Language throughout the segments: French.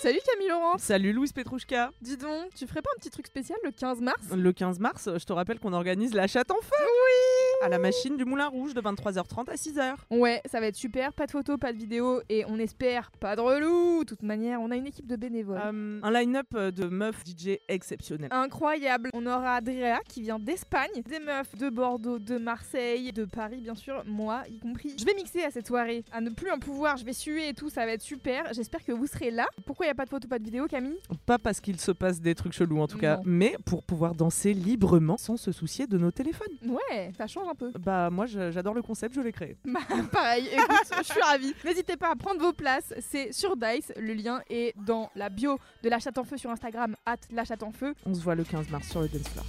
Salut Camille Laurent. Salut Louise Petrouchka. Dis donc, tu ferais pas un petit truc spécial le 15 mars? Le 15 mars, je te rappelle qu'on organise la chatte en feu. Oui À la machine du Moulin Rouge de 23h30 à 6h. Ouais, ça va être super, pas de photos, pas de vidéos et on espère pas de relou. De toute manière, on a une équipe de bénévoles. Euh, un line-up de meufs DJ exceptionnel. Incroyable On aura Adrea qui vient d'Espagne, des meufs de Bordeaux, de Marseille, de Paris bien sûr, moi y compris. Je vais mixer à cette soirée, à ne plus en pouvoir, je vais suer et tout, ça va être super. J'espère que vous serez là. Pourquoi il y a pas de photos, pas de vidéos Camille? Pas parce qu'il se passe des trucs chelous en tout cas, mais pour pouvoir danser librement sans se soucier de nos téléphones. Ouais, ça change un peu. Bah moi j'adore le concept, je l'ai créé. Bah, pareil, écoute, je suis ravie. N'hésitez pas à prendre vos places, c'est sur Dice, le lien est dans la bio de la chatte en feu sur Instagram, at la chatte en feu. On se voit le 15 mars sur le dance floor.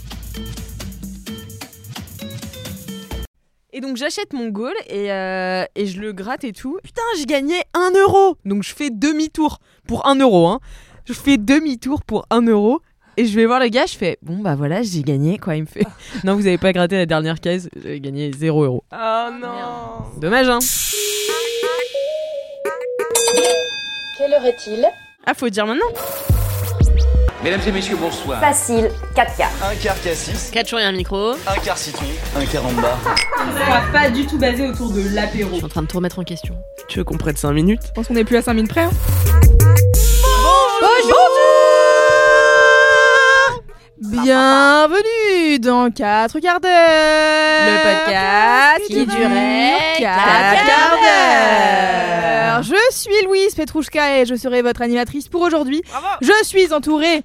Et donc j'achète mon goal et, euh, et je le gratte et tout. Putain, j'ai gagné 1 euro Donc je fais demi-tour pour 1 euro. Hein. Je fais demi-tour pour 1 euro. Et je vais voir le gars, je fais bon bah voilà, j'ai gagné quoi. Il me fait non, vous avez pas gratté la dernière case, j'ai gagné 0 euro. Oh non Dommage hein. Quelle heure est-il? Ah, faut dire maintenant. Mesdames et messieurs, bonsoir. Facile, 4 quarts. Un quart cassis, 4 jours et un micro. un quart citron, un quart en bas. pas du tout basé autour de l'apéro. Je suis en train de tout remettre en question. Tu veux qu'on prenne 5 minutes? Je pense qu'on est plus à 5 minutes près. hein. Bienvenue dans 4 quarts d'heure Le podcast qui durait 4 quatre quarts d'heure Je suis Louise Petrouchka et je serai votre animatrice pour aujourd'hui. Je suis entourée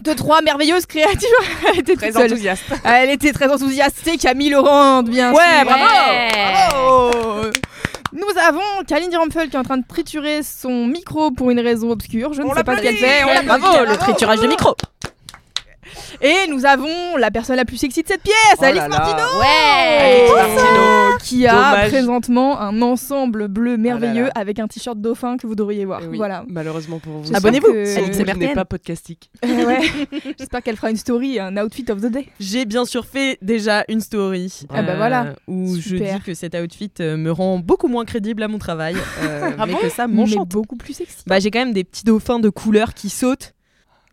de trois merveilleuses créatures. Elle était Très enthousiaste. Elle était très enthousiaste. C'est Camille Laurent, bien Ouais, sûr. bravo Bravo Nous avons Kaline Rampfel qui est en train de triturer son micro pour une raison obscure. Je ne On sais pas ce qu'elle fait. On Ouais. Bravo, le triturage de micro. Et nous avons la personne la plus sexy de cette pièce, Oh Alice là là. Martineau Ouais. Oh, Martino. qui a Dommage. présentement un ensemble bleu merveilleux là. avec un t-shirt dauphin que vous devriez voir. Eh oui, Voilà. Malheureusement pour vous. Abonnez-vous. que- Alice Merten. pas podcastique. Ouais. J'espère qu'elle fera une story, un outfit of the day. J'ai bien sûr fait déjà une story. Ah bah voilà. Où je Super. dis que cet outfit euh, me rend beaucoup moins crédible à mon travail. euh, Ah mais bon que ça m'enchante. beaucoup plus sexy. Bah, j'ai quand même des petits dauphins de couleur qui sautent.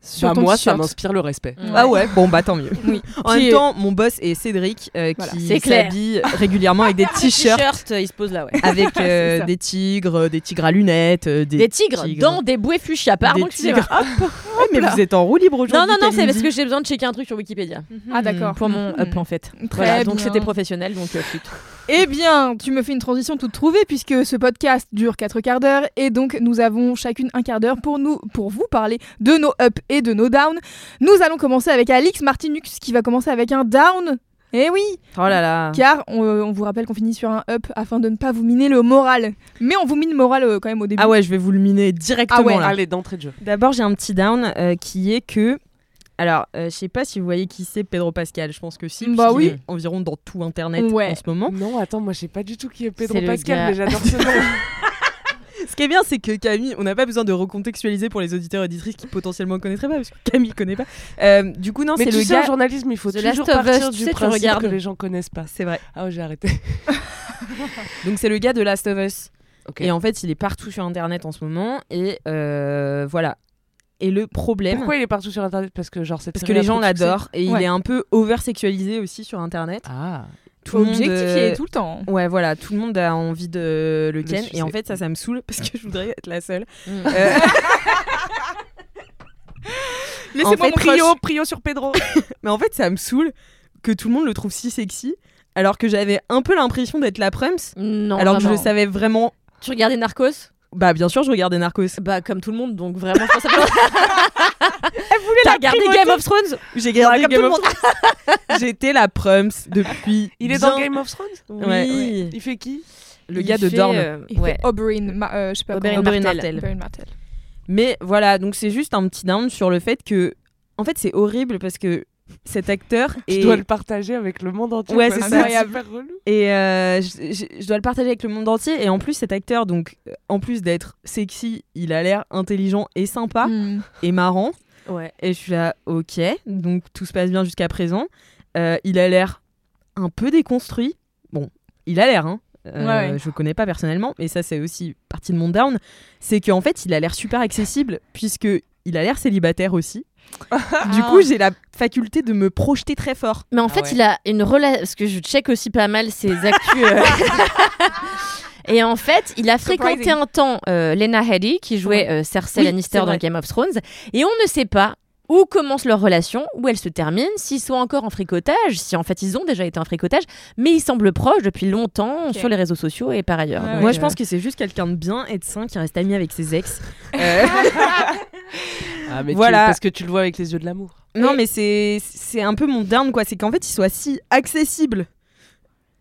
Sur Bah, ton moi ça m'inspire le respect. Ouais. Ah ouais, bon bah tant mieux. Oui. En Qui même est- temps, mon boss est Cédric euh, Voilà, qui s'habille régulièrement avec des t-shirts il se pose là, ouais. avec euh, des tigres, euh, des tigres à lunettes, euh, des, Des tigres, dans des bouées fuchsia, pardon, des tigres. Ouais, mais vous êtes en roue libre aujourd'hui. Non, non, non, c'est parce que j'ai besoin de checker un truc sur Wikipédia. Ah d'accord. Pour mon Mhm. up en fait. Très Voilà, donc c'était professionnel, donc euh. Eh bien, tu me fais une transition toute trouvée puisque ce podcast dure 4 quarts d'heure et donc nous avons chacune un quart d'heure pour nous, pour vous parler de nos up et de nos down. Nous allons commencer avec Alix Martinux qui va commencer avec un down. Eh oui, Oh là là. car on, euh, on vous rappelle qu'on finit sur un up afin de ne pas vous miner le moral. Mais on vous mine le moral euh, quand même au début. Ah ouais, je vais vous le miner directement Ah ouais. là. Allez, d'entrée de jeu. D'abord, j'ai un petit down euh, qui est que. Alors, euh, je sais pas si vous voyez qui c'est Pedro Pascal. Je pense que si. Bah oui. est Environ dans tout internet Ouais. en ce moment. Non, attends, moi je sais pas du tout qui est Pedro Pascal, mais j'adore ce nom. Ce qui est bien, c'est que Camille, on n'a pas besoin de recontextualiser pour les auditeurs et auditrices qui potentiellement connaîtraient pas, parce que Camille connaît pas. Euh, du coup, non, mais c'est tu le sais, gars. en journalisme, il faut The Last toujours of Us, partir du sais, principe que les gens connaissent pas. C'est vrai. Ah ouais, j'ai arrêté. Donc, c'est le gars de Last of Us. Et en fait, il est partout sur internet en ce moment. Et euh, voilà. Et le problème. Pourquoi il est partout sur internet? Parce que genre Parce que les gens l'adorent et il est un peu over-sexualisé aussi sur internet. Ah. Tout le monde, Objectifié euh, tout le temps. Ouais, voilà, tout le monde a envie de le ken. Et en fait, ça, ça me saoule parce que je voudrais être la seule. Mm. Euh, Laissez-moi en fait, mon crush. Prio, prio sur Pedro. Mais en fait, ça me saoule que tout le monde le trouve si sexy. Alors que j'avais un peu l'impression d'être la Prums. Non, alors que je le savais vraiment. Tu regardais Narcos? Bah, bien sûr, je regardais Narcos. Bah, comme tout le monde, donc vraiment, je pense ça peut- T'as regardé primauté. Game of Thrones J'ai regardé Game of Thrones. J'étais la Prums depuis. Il est bien- dans Game of Thrones Ouais. Oui. Il fait qui Le Il gars de Dorne. euh, Il ouais. fait Oberyn, Ma- euh, je sais pas Oberyn comment- Martell. Oberyn Martell. Mais voilà, donc c'est juste un petit down sur le fait que. En fait, c'est horrible parce que cet acteur Tu est. dois le partager avec le monde entier. Ouais, c'est ça. super relou. Et euh, je, je- je dois le partager avec le monde entier. Et en plus, cet acteur, donc, euh, en plus d'être sexy, il a l'air intelligent et sympa Hmm. et marrant. Ouais. Et je suis là, ok, donc tout se passe bien jusqu'à présent. Euh, il a l'air un peu déconstruit. Bon, il a l'air, hein. euh, Ouais, ouais. je le connais pas personnellement, mais ça c'est aussi partie de mon down, c'est qu'en fait il a l'air super accessible puisque il a l'air célibataire aussi. Du coup j'ai la faculté de me projeter très fort. Mais en Ah fait, ouais. il a une relation. Parce que je check aussi pas mal ses actus. euh. Et en fait, il a fréquenté Surprising. un temps euh, Lena Headey, qui jouait euh, Cersei Oui, Lannister dans. Game of Thrones. Et on ne sait pas où commence leur relation, où elle se termine, s'ils sont encore en fricotage, si en fait ils ont déjà été en fricotage, mais ils semblent proches depuis longtemps sur les réseaux sociaux et par ailleurs. Ouais, Moi je pense que c'est juste quelqu'un de bien et de sain qui reste ami avec ses ex. Euh, Ah, mais tu- Voilà. parce que tu le vois avec les yeux de l'amour. non mais c'est c'est un peu mon down quoi, c'est qu'en fait il soit si accessible.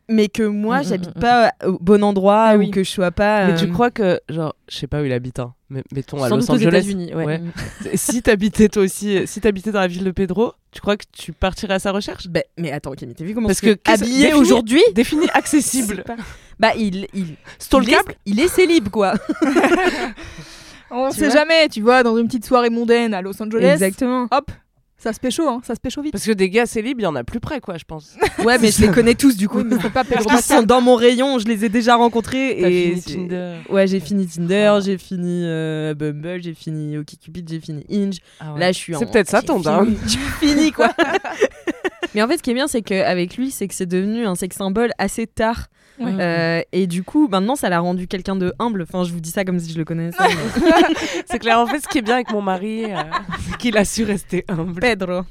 Mais que moi, Mm, mm, j'habite mm, pas au bon endroit Ah ou oui. que je sois pas. Mais tu euh, crois que, genre, je sais pas où il habite, hein, mais mettons à Sans Los doute aux Angeles. États-Unis. Ouais. Ouais. si t'habitais toi aussi, si t'habitais dans la ville de Pedro, tu crois que tu partirais à sa recherche? Bah, mais attends, Camille, t'as vu comment Parce que habillé aujourd'hui? Défini accessible. Pas- Bah il il il est, Stalkable? il est célib quoi. On Tu sait jamais, tu vois, dans une petite soirée mondaine à Los Angeles. Exactement. Hop, ça se pécho, hein, ça se pécho vite. Parce que des gars célibes, il y en a plus près, quoi, je pense. Ouais, mais je les connais tous du coup. Oui, mais pas Parce qu'ils sont dans mon rayon, je les ai déjà rencontrés T'as et fini Tinder. Ouais, j'ai fini Tinder, Ah. j'ai fini euh, Bumble, j'ai fini OkCupid, j'ai fini Hinge. Ah ouais. Là, je suis en- C'est peut-être ça ton down. J'ai fini quoi. Mais en fait, ce qui est bien, c'est qu'avec lui, c'est que c'est devenu un sex symbole assez tard. Ouais. Euh, et du coup, maintenant, ça l'a rendu quelqu'un de humble. Enfin, je vous dis ça comme si je le connaissais. mais- C'est clair, en fait, ce qui est bien avec mon mari, euh, c'est qu'il a su rester humble. Pedro.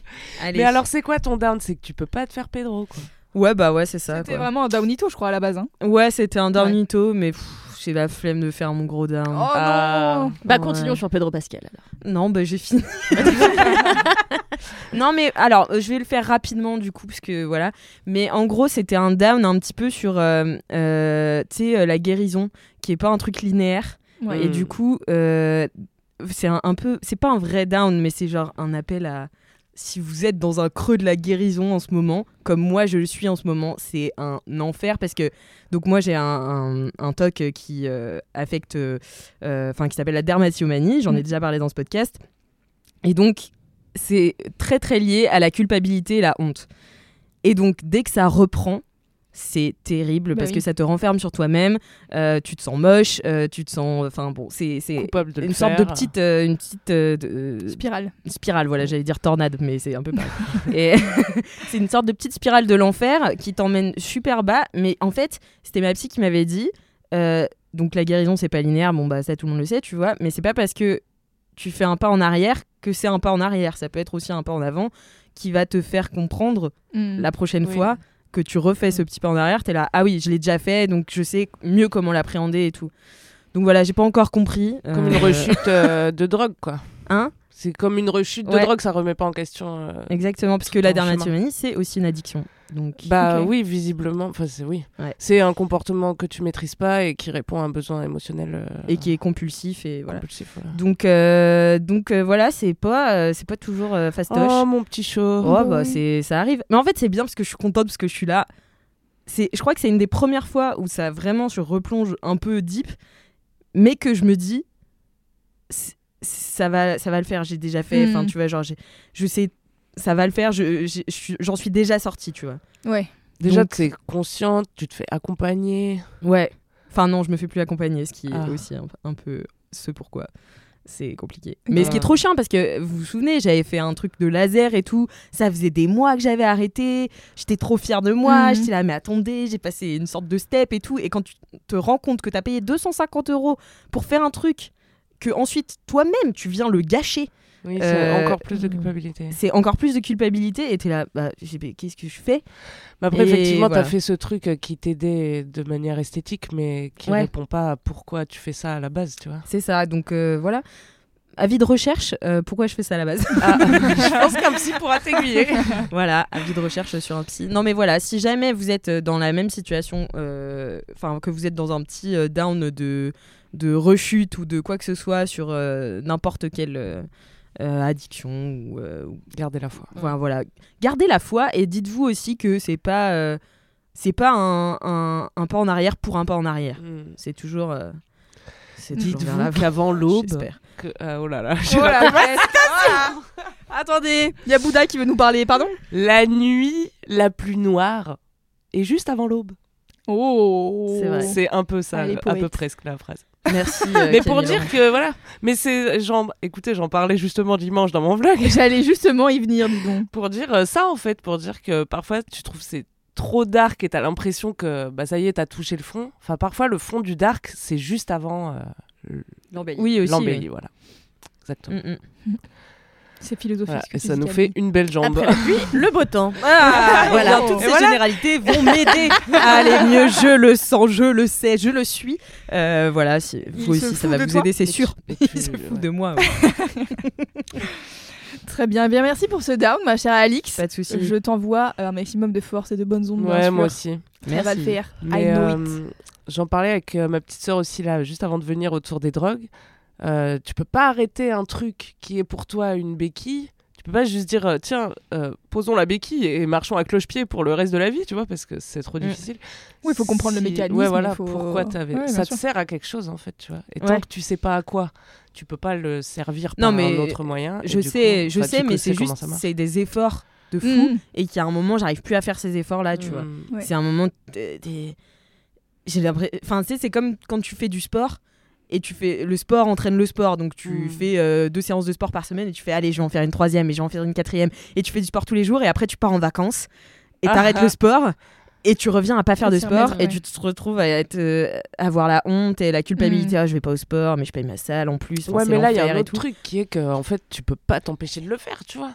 Allez. Mais alors, c'est quoi ton down? C'est que tu peux pas te faire Pedro, quoi. Ouais, bah ouais, c'est ça. C'était quoi. vraiment un downito, je crois, à la base. Hein. Ouais, c'était un downito, mais pff, j'ai la flemme de faire mon gros down. Oh Ah. non Bah, Ouais. continuons sur Pedro Pascal. alors. Non, bah j'ai fini. non, mais alors, je vais le faire rapidement du coup, parce que voilà. Mais en gros, c'était un down un petit peu sur, euh, euh, tu sais, euh, la guérison, qui est pas un truc linéaire. Ouais. Et Mm. du coup, euh, c'est un, un peu, c'est pas un vrai down, mais c'est genre un appel à. Si vous êtes dans un creux de la guérison en ce moment, comme moi je le suis en ce moment, c'est un enfer parce que donc moi j'ai un, un, un TOC qui euh, affecte, euh, enfin qui s'appelle la dermatillomanie, j'en ai Mm. déjà parlé dans ce podcast, et donc c'est très très lié à la culpabilité et la honte. Et donc dès que ça reprend, c'est terrible Bah parce oui. que ça te renferme sur toi-même, euh, tu te sens moche, euh, tu te sens, enfin bon, c'est une sorte de petite, euh, une petite Spirale. spirale, voilà, j'allais dire tornade, mais c'est un peu pareil. et c'est une sorte de petite spirale de l'enfer qui t'emmène super bas, mais en fait, c'était ma psy qui m'avait dit, donc la guérison c'est pas linéaire, bon bah ça tout le monde le sait, tu vois, mais c'est pas parce que tu fais un pas en arrière que c'est un pas en arrière, ça peut être aussi un pas en avant qui va te faire comprendre Mm. la prochaine Oui. fois que tu refais ce petit pas en arrière, t'es là, ah oui, je l'ai déjà fait, donc je sais mieux comment l'appréhender et tout. Donc voilà, j'ai pas encore compris. Comme une euh, rechute euh, de drogue, quoi. Hein? C'est comme une rechute de drogue, ça remet pas en question. euh, Exactement, parce que la chemin. dermatillomanie, c'est aussi une addiction. Donc, Bah oui, visiblement. Enfin, c'est oui. Ouais. C'est un comportement que tu maîtrises pas et qui répond à un besoin émotionnel euh, et qui est compulsif et voilà. compulsif. voilà. Donc, euh, donc euh, voilà, c'est pas, c'est pas toujours fastoche. Oh mon petit show. Oh, bah, c'est, ça arrive. Mais en fait, c'est bien parce que je suis contente parce que je suis là. C'est, je crois que c'est une des premières fois où ça vraiment se replonge un peu deep, mais que je me dis, ça va, ça va le faire. J'ai déjà fait. Enfin, Mhm. tu vois, genre, j'ai- je sais, ça va le faire. Je, j'ai- je suis- j'en suis déjà sortie, tu vois. Ouais. Déjà, tu es consciente, tu te fais accompagner. Ouais. Enfin non, je me fais plus accompagner, ce qui est Ah. aussi un, un peu ce pourquoi c'est compliqué. Mais ce qui est trop chiant parce que vous vous souvenez, j'avais fait un truc de laser et tout, ça faisait des mois que j'avais arrêté, j'étais trop fière de moi, Mhm. j'étais là mais attendez, j'ai passé une sorte de step et tout et quand tu te rends compte que tu as payé 250 euros pour faire un truc que ensuite toi-même tu viens le gâcher, Oui, c'est Euh, encore plus de culpabilité. c'est encore plus de culpabilité et t'es là bah qu'est-ce que je fais? Mais après, Et effectivement, voilà. tu as fait ce truc euh, qui t'aidait de manière esthétique, mais qui Ouais. répond pas à pourquoi tu fais ça à la base, tu vois. C'est ça, donc euh, voilà. Avis de recherche, euh, pourquoi je fais ça à la base? Ah, je pense qu'un psy pourra t'aiguiller. Voilà, avis de recherche sur un psy. Non mais voilà, si jamais vous êtes dans la même situation, enfin que vous êtes dans un petit down de, de rechute ou de quoi que ce soit sur n'importe euh, addiction ou, euh, ou- Gardez la foi. enfin, voilà, gardez la foi et dites-vous aussi que c'est pas euh, c'est pas un, un, un pas en arrière pour un pas en arrière. Mm. C'est toujours euh, c'est Dites-vous qu'avant l'aube. que- oh là là. Oh. Attendez, il y a Bouddha qui veut nous parler, pardon? La nuit la plus noire est juste avant l'aube. Oh C'est un peu ça, à peu presque la phrase. Merci. euh, Mais pour dire que voilà, mais c'est j'en écoutez, j'en parlais justement dimanche dans mon vlog J'allais justement y venir, dis donc. pour dire euh, ça en fait, pour dire que parfois tu trouves c'est trop dark et t'as l'impression que bah ça y est, t'as touché le fond. Enfin parfois le fond du dark, c'est juste avant euh, Oui, aussi. l'embellie, oui. voilà. Exactement. Mm, mm. C'est philosophique. Voilà. ce que Et ça nous fait une belle jambe. Après la pluie, le beau temps. Ah, Voilà. Toutes Et ces voilà. généralités vont m'aider à aller mieux. Je le sens, je le sais, je le suis. Euh, voilà, si, vous aussi, ça va vous toi. aider, c'est tu- sûr. et tu- Il se fout ouais. de moi. ouais. Très bien. Bien, merci pour ce down, ma chère Alix. Pas de souci. Je t'envoie un maximum de force et de bonnes ondes. Ouais, moi aussi. Ça va le Merci. faire. I Mais know euh, it. j'en parlais avec euh, ma petite sœur aussi là, juste avant de venir autour des drogues. Euh, tu peux pas arrêter un truc qui est pour toi une béquille. Tu peux pas juste dire euh, tiens, euh, posons la béquille et marchons à cloche-pied pour le reste de la vie, tu vois, parce que c'est trop Mm. difficile. Oui, il faut comprendre le mécanisme, Ouais, il voilà. faut- Pourquoi Ouais, bien Ça te sert à quelque chose en fait, tu vois. Et Ouais. tant que tu sais pas à quoi, tu peux pas le servir Non, par mais un autre moyen. Je sais, coup, je enfin, sais, mais c'est juste, c'est des efforts de fou Mhm. et qu'à un moment, j'arrive plus à faire ces efforts-là, tu vois. Mm. C'est un moment. J'ai l'impression. Enfin, tu sais, c'est comme quand tu fais du sport et tu fais. Le sport entraîne le sport. Donc, tu Mm. fais euh, deux séances de sport par semaine et tu fais, allez, je vais en faire une troisième et je vais en faire une quatrième. Et tu fais du sport tous les jours et après, tu pars en vacances et Ah t'arrêtes ah. le sport. Et tu reviens à pas faire de sport remettre, et ouais. tu te retrouves à être, euh, à avoir la honte et la culpabilité. Mm. Ah, je vais pas au sport, mais je paye ma salle en plus. Ouais, mais là, il y a un autre truc qui est que, en fait, tu peux pas t'empêcher de le faire, tu vois.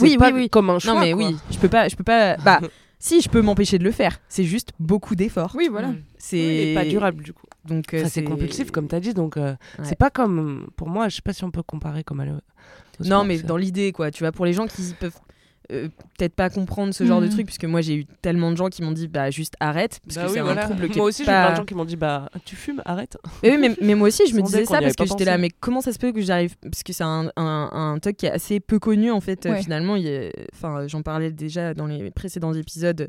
Oui, pas oui, oui. comme un choix. Non, mais quoi. oui, je peux pas. Je peux pas bah, si, je peux m'empêcher de le faire. C'est juste beaucoup d'efforts. Oui, voilà. Mm. C'est pas durable, du coup. Donc, euh, Enfin, c'est compulsif, comme tu as dit. Donc, euh, Ouais. c'est pas comme. Pour moi, je sais pas si on peut comparer comme à le- Non, sport, mais dans l'idée, quoi. Tu vois, pour les gens qui peuvent euh, peut-être pas comprendre ce genre de Mhm. truc, puisque moi j'ai eu tellement de gens qui m'ont dit, bah juste arrête, parce Bah que oui, c'est voilà. un trouble qui Moi aussi, j'ai pas- plein de gens qui m'ont dit Bah, tu fumes, arrête. Mais, oui, mais, mais moi aussi, je me disais ça parce que j'étais là, mais comment ça se peut que j'arrive Parce que c'est un, un, un truc qui est assez peu connu en fait. euh, finalement, enfin, j'en parlais déjà dans les précédents épisodes.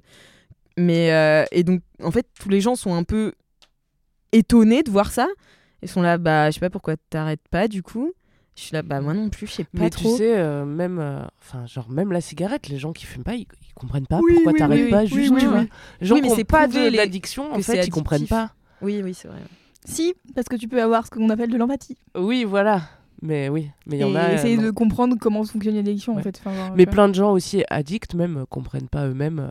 Mais euh, et donc, en fait, tous les gens sont un peu étonnés de voir ça. Ils sont là, bah, je sais pas pourquoi t'arrêtes pas du coup. Je suis là, bah moi non plus, je sais pas mais trop. tu sais, euh, même, euh, enfin, genre, même la cigarette, les gens qui fument pas, ils, ils comprennent pas Oui, pourquoi oui, t'arrêtes oui, pas oui, juste, oui, tu oui. vois. Les gens Oui, mais qui pas de- d'addiction, en fait, ils comprennent pas. Oui, oui, c'est vrai. Si, parce que tu peux avoir ce qu'on appelle de l'empathie. Oui, voilà. Mais oui, mais il y en a. euh, essayer non. de comprendre comment fonctionne l'addiction, en fait. Enfin, genre, Mais plein de gens aussi addicts, même, euh, comprennent pas eux-mêmes euh,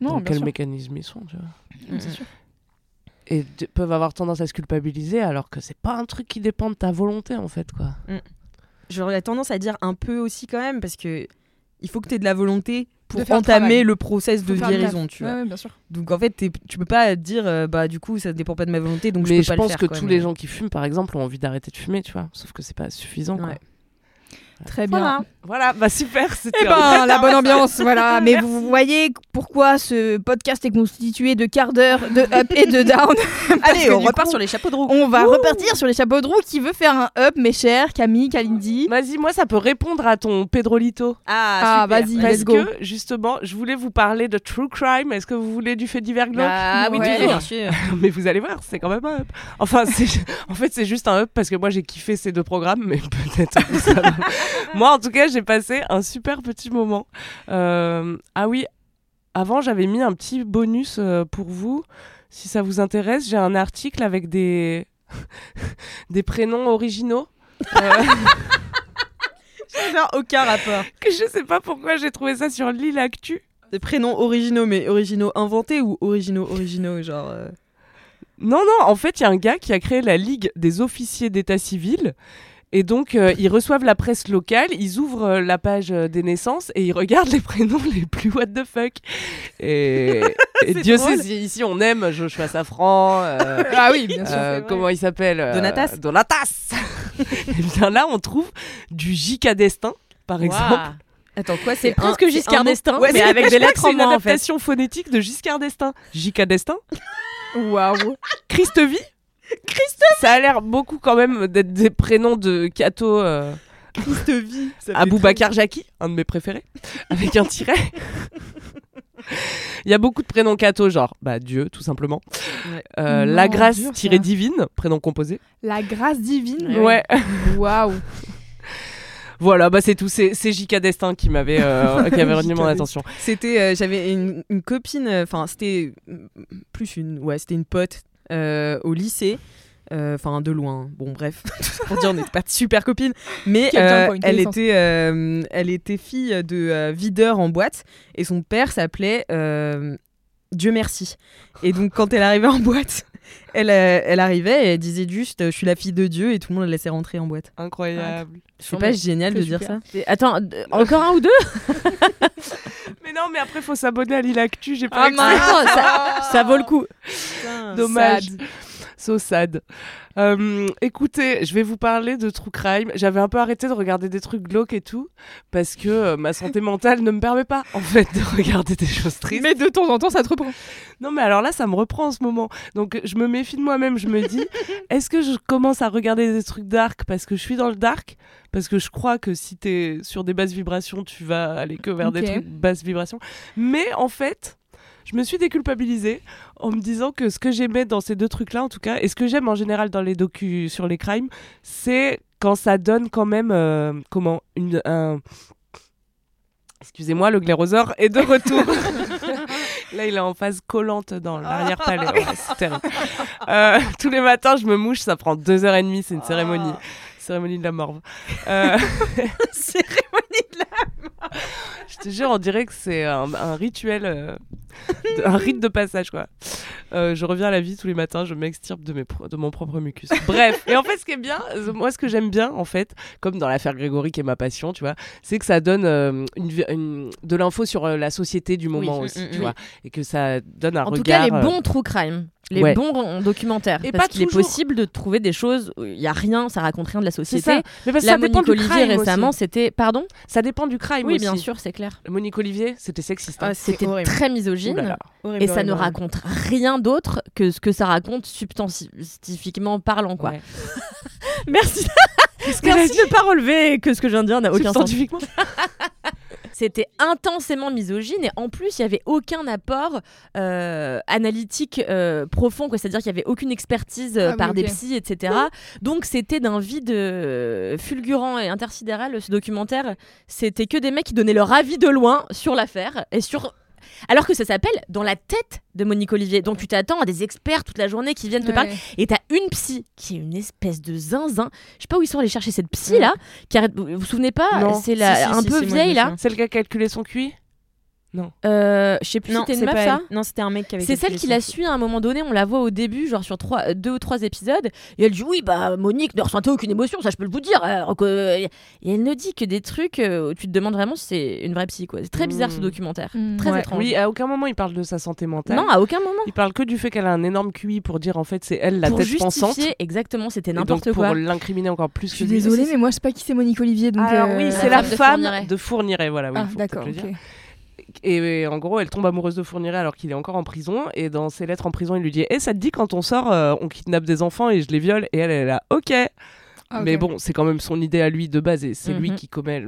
Non, dans quel sûr. mécanisme ils sont, tu vois. Mm, c'est sûr. et peuvent avoir tendance à se culpabiliser alors que c'est pas un truc qui dépend de ta volonté en fait quoi. J'aurais tendance à dire un peu aussi quand même, parce que il faut que tu aies de la volonté pour le entamer travail. le process de le guérison, tu vois. Ouais, ouais, bien sûr. Donc en fait, tu peux pas dire, euh, bah du coup, ça dépend pas de ma volonté, donc mais je je, peux pas pense le faire. que quoi, tous mais- les gens qui fument par exemple ont envie d'arrêter de fumer, tu vois. Sauf que c'est pas suffisant quoi. Très bien. Voilà. Voilà, bah super, c'était Eh ben, la bonne ambiance, voilà. Mais vous voyez pourquoi ce podcast est constitué de quart d'heure, de up et de down. Allez, on repart coup, sur les chapeaux de roue. On va repartir sur les chapeaux de roue. Qui veut faire un up, mes chers Camille, Kalindi? Vas-y, moi ça peut répondre à ton Pedrolito. Ah, super. vas-y, Parce let's go. que justement, je voulais vous parler de true crime. Est-ce que vous voulez du fait divers glauque Ah oui, Ouais. bien sûr. Mais vous allez voir, c'est quand même un up. Enfin, en fait, c'est juste un up parce que moi j'ai kiffé ces deux programmes, mais peut-être que ça va- Moi, en tout cas, j'ai passé un super petit moment. Euh, Ah oui, avant, j'avais mis un petit bonus euh, pour vous. Si ça vous intéresse, j'ai un article avec des, des prénoms originaux. Euh, Genre aucun rapport. que je sais pas pourquoi j'ai trouvé ça sur l'île Actu. Des prénoms originaux, mais originaux inventés ou originaux originaux, genre. euh, Non, non, en fait, il y a un gars qui a créé la Ligue des officiers d'état civil. Et donc, euh, ils reçoivent la presse locale, ils ouvrent euh, la page euh, des naissances et ils regardent les prénoms les plus what the fuck. Et, Dieu drôle. sait si ici on aime Joshua Safran. Ah oui, bien sûr. comment il s'appelle Donatas Donatas Et bien là, on trouve du J.K. Destin, par exemple. Attends, quoi C'est presque Giscard d'Estaing, Ouais, mais c'est- avec des lettres que c'est en une en fait. adaptation phonétique de Giscard d'Estaing. J.K. Destin Waouh. Christevie Ça a l'air beaucoup quand même d'être des prénoms de Cato euh, fait Aboubacar Jackie, un de mes préférés, avec un tiret. Il y a beaucoup de prénoms Cato, genre bah, Dieu, tout simplement. Ouais. Euh, Non, la grâce dur, tirée divine, prénom composé. La grâce divine. Ouais. Waouh. Voilà, bah c'est tout. C'est JK Destin qui m'avait euh, qui avait retenu mon attention. C'était, euh, j'avais une, une copine, enfin c'était plus une, ouais, c'était une pote au lycée. euh, Enfin, de loin. Bon, bref, pour dire, on n'était pas super copines. Mais euh, elle, était, euh, elle était fille de euh, videur en boîte et son père s'appelait euh, Dieu merci. Et donc, quand elle arrivait en boîte, elle, euh, elle arrivait et elle disait juste Je suis la fille de Dieu et tout le monde la laissait rentrer en boîte. Incroyable. C'est pas génial de dire ça Attends, encore un ou deux? Mais non, mais après faut s'abonner à l'Ilactu. J'ai Ah, pas accès. Attends, ça, ça vaut le coup. Dommage. So sad. Euh, écoutez, je vais vous parler de True Crime. J'avais un peu arrêté de regarder des trucs glauques et tout, parce que euh, ma santé mentale ne me permet pas, en fait, de regarder des choses tristes. Mais de temps en temps, ça te reprend. Non, mais alors là, ça me reprend en ce moment. Donc, je me méfie de moi-même. Je me dis, est-ce que je commence à regarder des trucs dark parce que je suis dans le dark? Parce que je crois que si t'es sur des basses vibrations, tu vas aller que vers des trucs basses vibrations. Mais en fait, je me suis déculpabilisée en me disant que ce que j'aimais dans ces deux trucs-là, en tout cas, et ce que j'aime en général dans les docus sur les crimes, c'est quand ça donne quand même, euh, comment, une, un... Excusez-moi, le glérosor est de retour. Là, il est en phase collante dans l'arrière-palais. Ouais, c'est terrible. Euh, tous les matins, je me mouche, ça prend deux heures et demie, c'est une cérémonie. Cérémonie de la morve. Euh, Cérémonie de je te jure, on dirait que c'est un, un rituel, euh, de- un rite de passage, quoi. Euh, je reviens à la vie tous les matins, je m'extirpe de, mes de mon propre mucus. Bref, et en fait, ce qui est bien, moi, ce que j'aime bien, en fait, comme dans l'affaire Grégory, qui est ma passion, tu vois, c'est que ça donne euh, une, vi- une- de l'info sur euh, la société du moment Mm, aussi, mm, tu mm. vois, et que ça donne un En regard. tout cas, les bons true crime, les Ouais. bons documentaires. Et parce pas qu'il est possible de trouver des choses il y a rien, ça raconte rien de la société. ça. Mais parce que Là, ça dépend Monique du Olivier crime récemment, c'était. Pardon? Ça dépend du crime Oui, aussi. bien sûr, c'est clair. Monique Olivier, c'était sexiste. hein. Ah, C'était très misogyne. là là. Horrible, Et ça ne horrible, raconte rien d'autre que ce que ça raconte substantifiquement parlant, quoi. Ouais. Merci, merci de ne pas relever que ce que je viens de dire n'a aucun sens. C'était intensément misogyne et en plus il y avait aucun apport euh, analytique euh, profond. C'est-à-dire qu'il y avait aucune expertise euh, Ah par des psys, etc. Donc c'était d'un vide fulgurant et intersidéral ce documentaire. C'était que des mecs qui donnaient leur avis de loin sur l'affaire et sur alors que ça s'appelle dans la tête de Monique Olivier. Donc tu t'attends à des experts toute la journée qui viennent te parler. Et t'as une psy qui est une espèce de zinzin. Je sais pas où ils sont allés chercher cette psy là. Qui arrête... Vous vous souvenez pas. C'est la... Si, si, un si, peu vieille là. Celle qui a calculé son QI? Euh, je sais plus Non, si c'était c'est une meuf pas ça. elle. Non, c'était un mec qui avait C'est celle qui la suit à un moment donné, on la voit au début, genre sur trois, deux ou trois épisodes, et elle dit oui bah Monique ne ressentait aucune émotion, ça je peux vous dire. alors que- Et elle ne dit que des trucs euh, où tu te demandes vraiment si c'est une vraie psy quoi. C'est très bizarre ce Mm. documentaire, Mm. très Ouais. étrange. Oui, à aucun moment il parle de sa santé mentale. non, à aucun moment. Il parle que du fait qu'elle a un énorme QI pour dire en fait c'est elle la pour tête justifier pensante. exactement, c'était n'importe pour quoi. l'incriminer encore plus Je suis désolée, mais moi je sais pas qui c'est Monique Olivier. Donc, Alors euh, oui, c'est la la femme de Fourniret. voilà. Ah, d'accord. Et, en gros, elle tombe amoureuse de Fourniret alors qu'il est encore en prison. Et dans ses lettres en prison, il lui dit Eh, ça te dit quand on sort, euh, on kidnappe des enfants et je les viole? Et elle, elle est là Ok. Ah, Mais ok. bon, c'est quand même son idée à lui de base et c'est lui Mhm. qui commet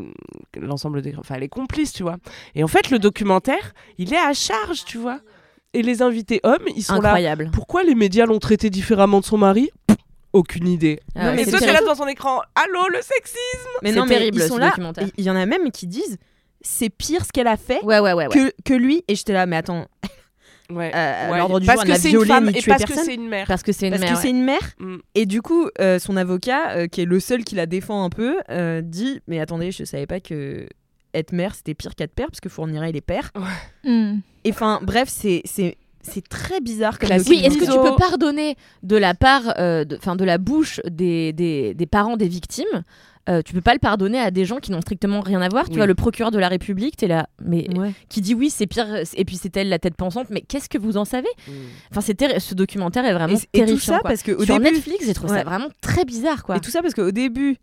l'ensemble des. Enfin, elle est complice, tu vois. Et en fait, le documentaire, il est à charge, tu vois. Et les invités hommes, ils sont là. Incroyable. Pourquoi les médias l'ont traité différemment de son mari? Pff, Aucune idée. Ah ouais, et toi, t'es terrible. là devant son écran. Allô, le sexisme Mais non, mais terrible, ils ce sont là. Il y en a même qui disent c'est pire ce qu'elle a fait Ouais ouais ouais. ouais. que, que lui. Et j'étais là, mais attends, Ouais. euh, Ouais, l'ordre du parce jour, elle que c'est une violé femme et parce que c'est une mère. Parce que c'est une Parce mère. que c'est une mère. Mm. Et du coup, euh, son avocat, euh, qui est le seul qui la défend un peu, euh, dit Mais attendez, je savais pas que être mère c'était pire qu'être père, parce que Fourniret il est père. Hmm. Et enfin, bref, c'est c'est très bizarre que Classique. Oui, est-ce que tu peux pardonner de la part, euh, de, 'fin, de la bouche des, des, des parents des victimes euh, tu peux pas le pardonner à des gens qui n'ont strictement rien à voir. Tu vois, le procureur de la République, t'es là, mais Ouais. qui dit oui, c'est pire, et puis c'est elle la tête pensante. Mais qu'est-ce que vous en savez? Mm. Enfin, c'est ce documentaire est vraiment Et, et tout terrifiant. ça quoi. parce que au Sur début, Netflix, j'ai trouvé Ouais. ça vraiment très bizarre, quoi. Et tout ça parce qu'au début,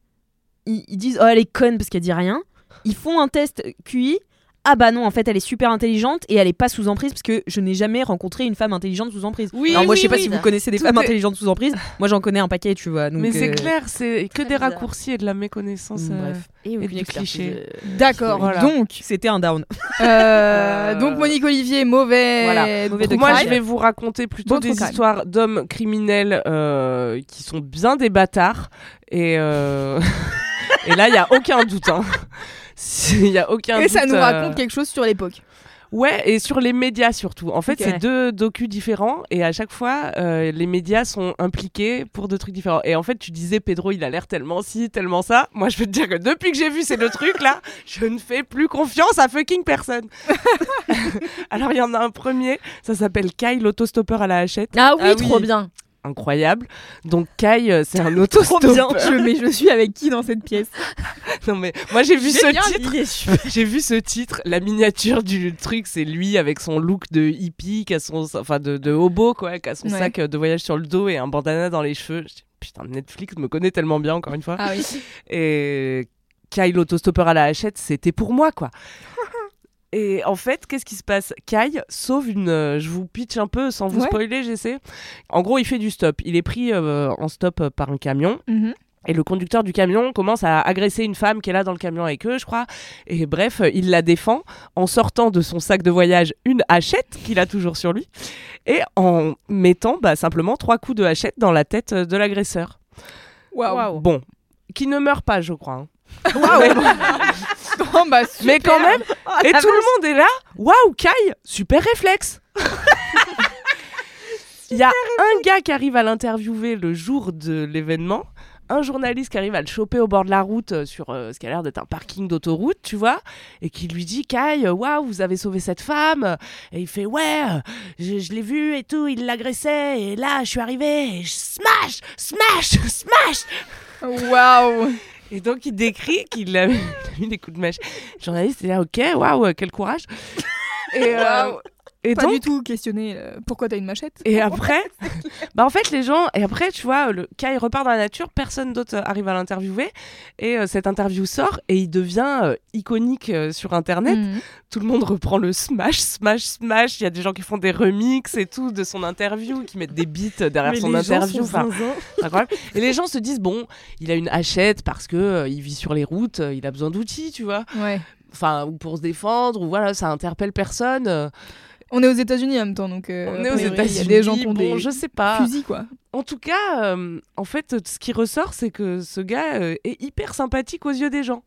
ils, ils disent Oh, elle est conne parce qu'elle dit rien. Ils font un test QI. Ah bah non, en fait, elle est super intelligente et elle est pas sous emprise parce que je n'ai jamais rencontré une femme intelligente sous emprise. Oui, Alors moi, je sais pas oui. si vous connaissez des Tout femmes est- intelligentes sous emprise. Moi, j'en connais un paquet, tu vois. donc, Mais c'est euh, clair, c'est que des bizarre. raccourcis et de la méconnaissance. Mm, euh, bref. Et et du cliché. euh, D'accord. Voilà. Donc, C'était un down. euh, donc Monique Olivier, mauvais. Voilà, mauvais true Moi, crime. je vais vous raconter plutôt Bon des crime. histoires d'hommes criminels euh, qui sont bien des bâtards et, euh, Et là, il y a aucun doute. hein. Il y a aucun Et ça nous euh, raconte quelque chose sur l'époque. Ouais, et sur les médias surtout. En fait, c'est deux docus différents et à chaque fois, euh, les médias sont impliqués pour deux trucs différents. Et en fait, tu disais, Pedro, il a l'air tellement ci, tellement ça. Moi, je peux te dire que depuis que j'ai vu ces deux trucs-là, je ne fais plus confiance à fucking personne. Alors, il y en a un premier, ça s'appelle Kai, l'autostoppeur à la hachette. Ah oui, Ah oui. trop bien. Incroyable. Donc, Kai, euh, c'est un autostoppeur. Je, mais je suis avec qui dans cette pièce? Non, mais moi, j'ai vu Génial, ce titre. J'ai vu ce titre, la miniature du truc, c'est lui avec son look de hippie, qui a son, enfin de, de hobo quoi, qui a son Ouais. sac de voyage sur le dos et un bandana dans les cheveux. Putain, Netflix me connaît tellement bien encore une fois. Ah oui. Et Kai l'autostoppeur à la hachette, c'était pour moi quoi. Et en fait, qu'est-ce qui se passe? Kai sauve une. euh, je vous pitch un peu sans vous Ouais. spoiler, j'essaie. En gros, il fait du stop. Il est pris euh, en stop euh, par un camion. Mhm. Et le conducteur du camion commence à agresser une femme qui est là dans le camion avec eux, je crois. Et bref, il la défend en sortant de son sac de voyage une hachette qu'il a toujours sur lui et en mettant bah, simplement trois coups de hachette dans la tête de l'agresseur. Waouh. Bon, qui ne meurt pas, je crois. hein. Waouh. Bon, bah, Mais quand même, et tout le monde est là. Waouh, Kai, super réflexe. Il y a un gars qui arrive à l'interviewer le jour de l'événement, un journaliste qui arrive à le choper au bord de la route euh, sur euh, ce qui a l'air d'être un parking d'autoroute, tu vois, et qui lui dit Kai, euh, waouh, vous avez sauvé cette femme. Et il fait ouais, je, je l'ai vu et tout, il l'agressait, et là je suis arrivé, et je smash, smash, smash. Waouh. Et donc il décrit qu'il a, eu des coups de mèche. Le journaliste est là, ok, waouh, quel courage. Euh. Et Pas donc, du tout questionner euh, pourquoi t'as une machette. et après, bah en fait les gens, et après tu vois, le Kai repart dans la nature, personne d'autre euh, arrive à l'interviewer, et euh, cette interview sort et il devient euh, iconique sur internet. Mhm. Tout le monde reprend le smash, smash, smash. Il y a des gens qui font des remixes et tout de son interview, qui mettent des beats derrière son interview. Incroyable. Et les gens se disent bon, il a une hachette parce que il vit sur les routes, il a besoin d'outils, tu vois. Ouais. Enfin, ou pour se défendre, ou voilà, ça interpelle personne. On est aux États-Unis en même temps, donc. euh, on est aux États-Unis. Il y a des gens qui ont bon, des je sais pas. fusils, quoi. En tout cas, euh, en fait, ce qui ressort, c'est que ce gars euh, est hyper sympathique aux yeux des gens.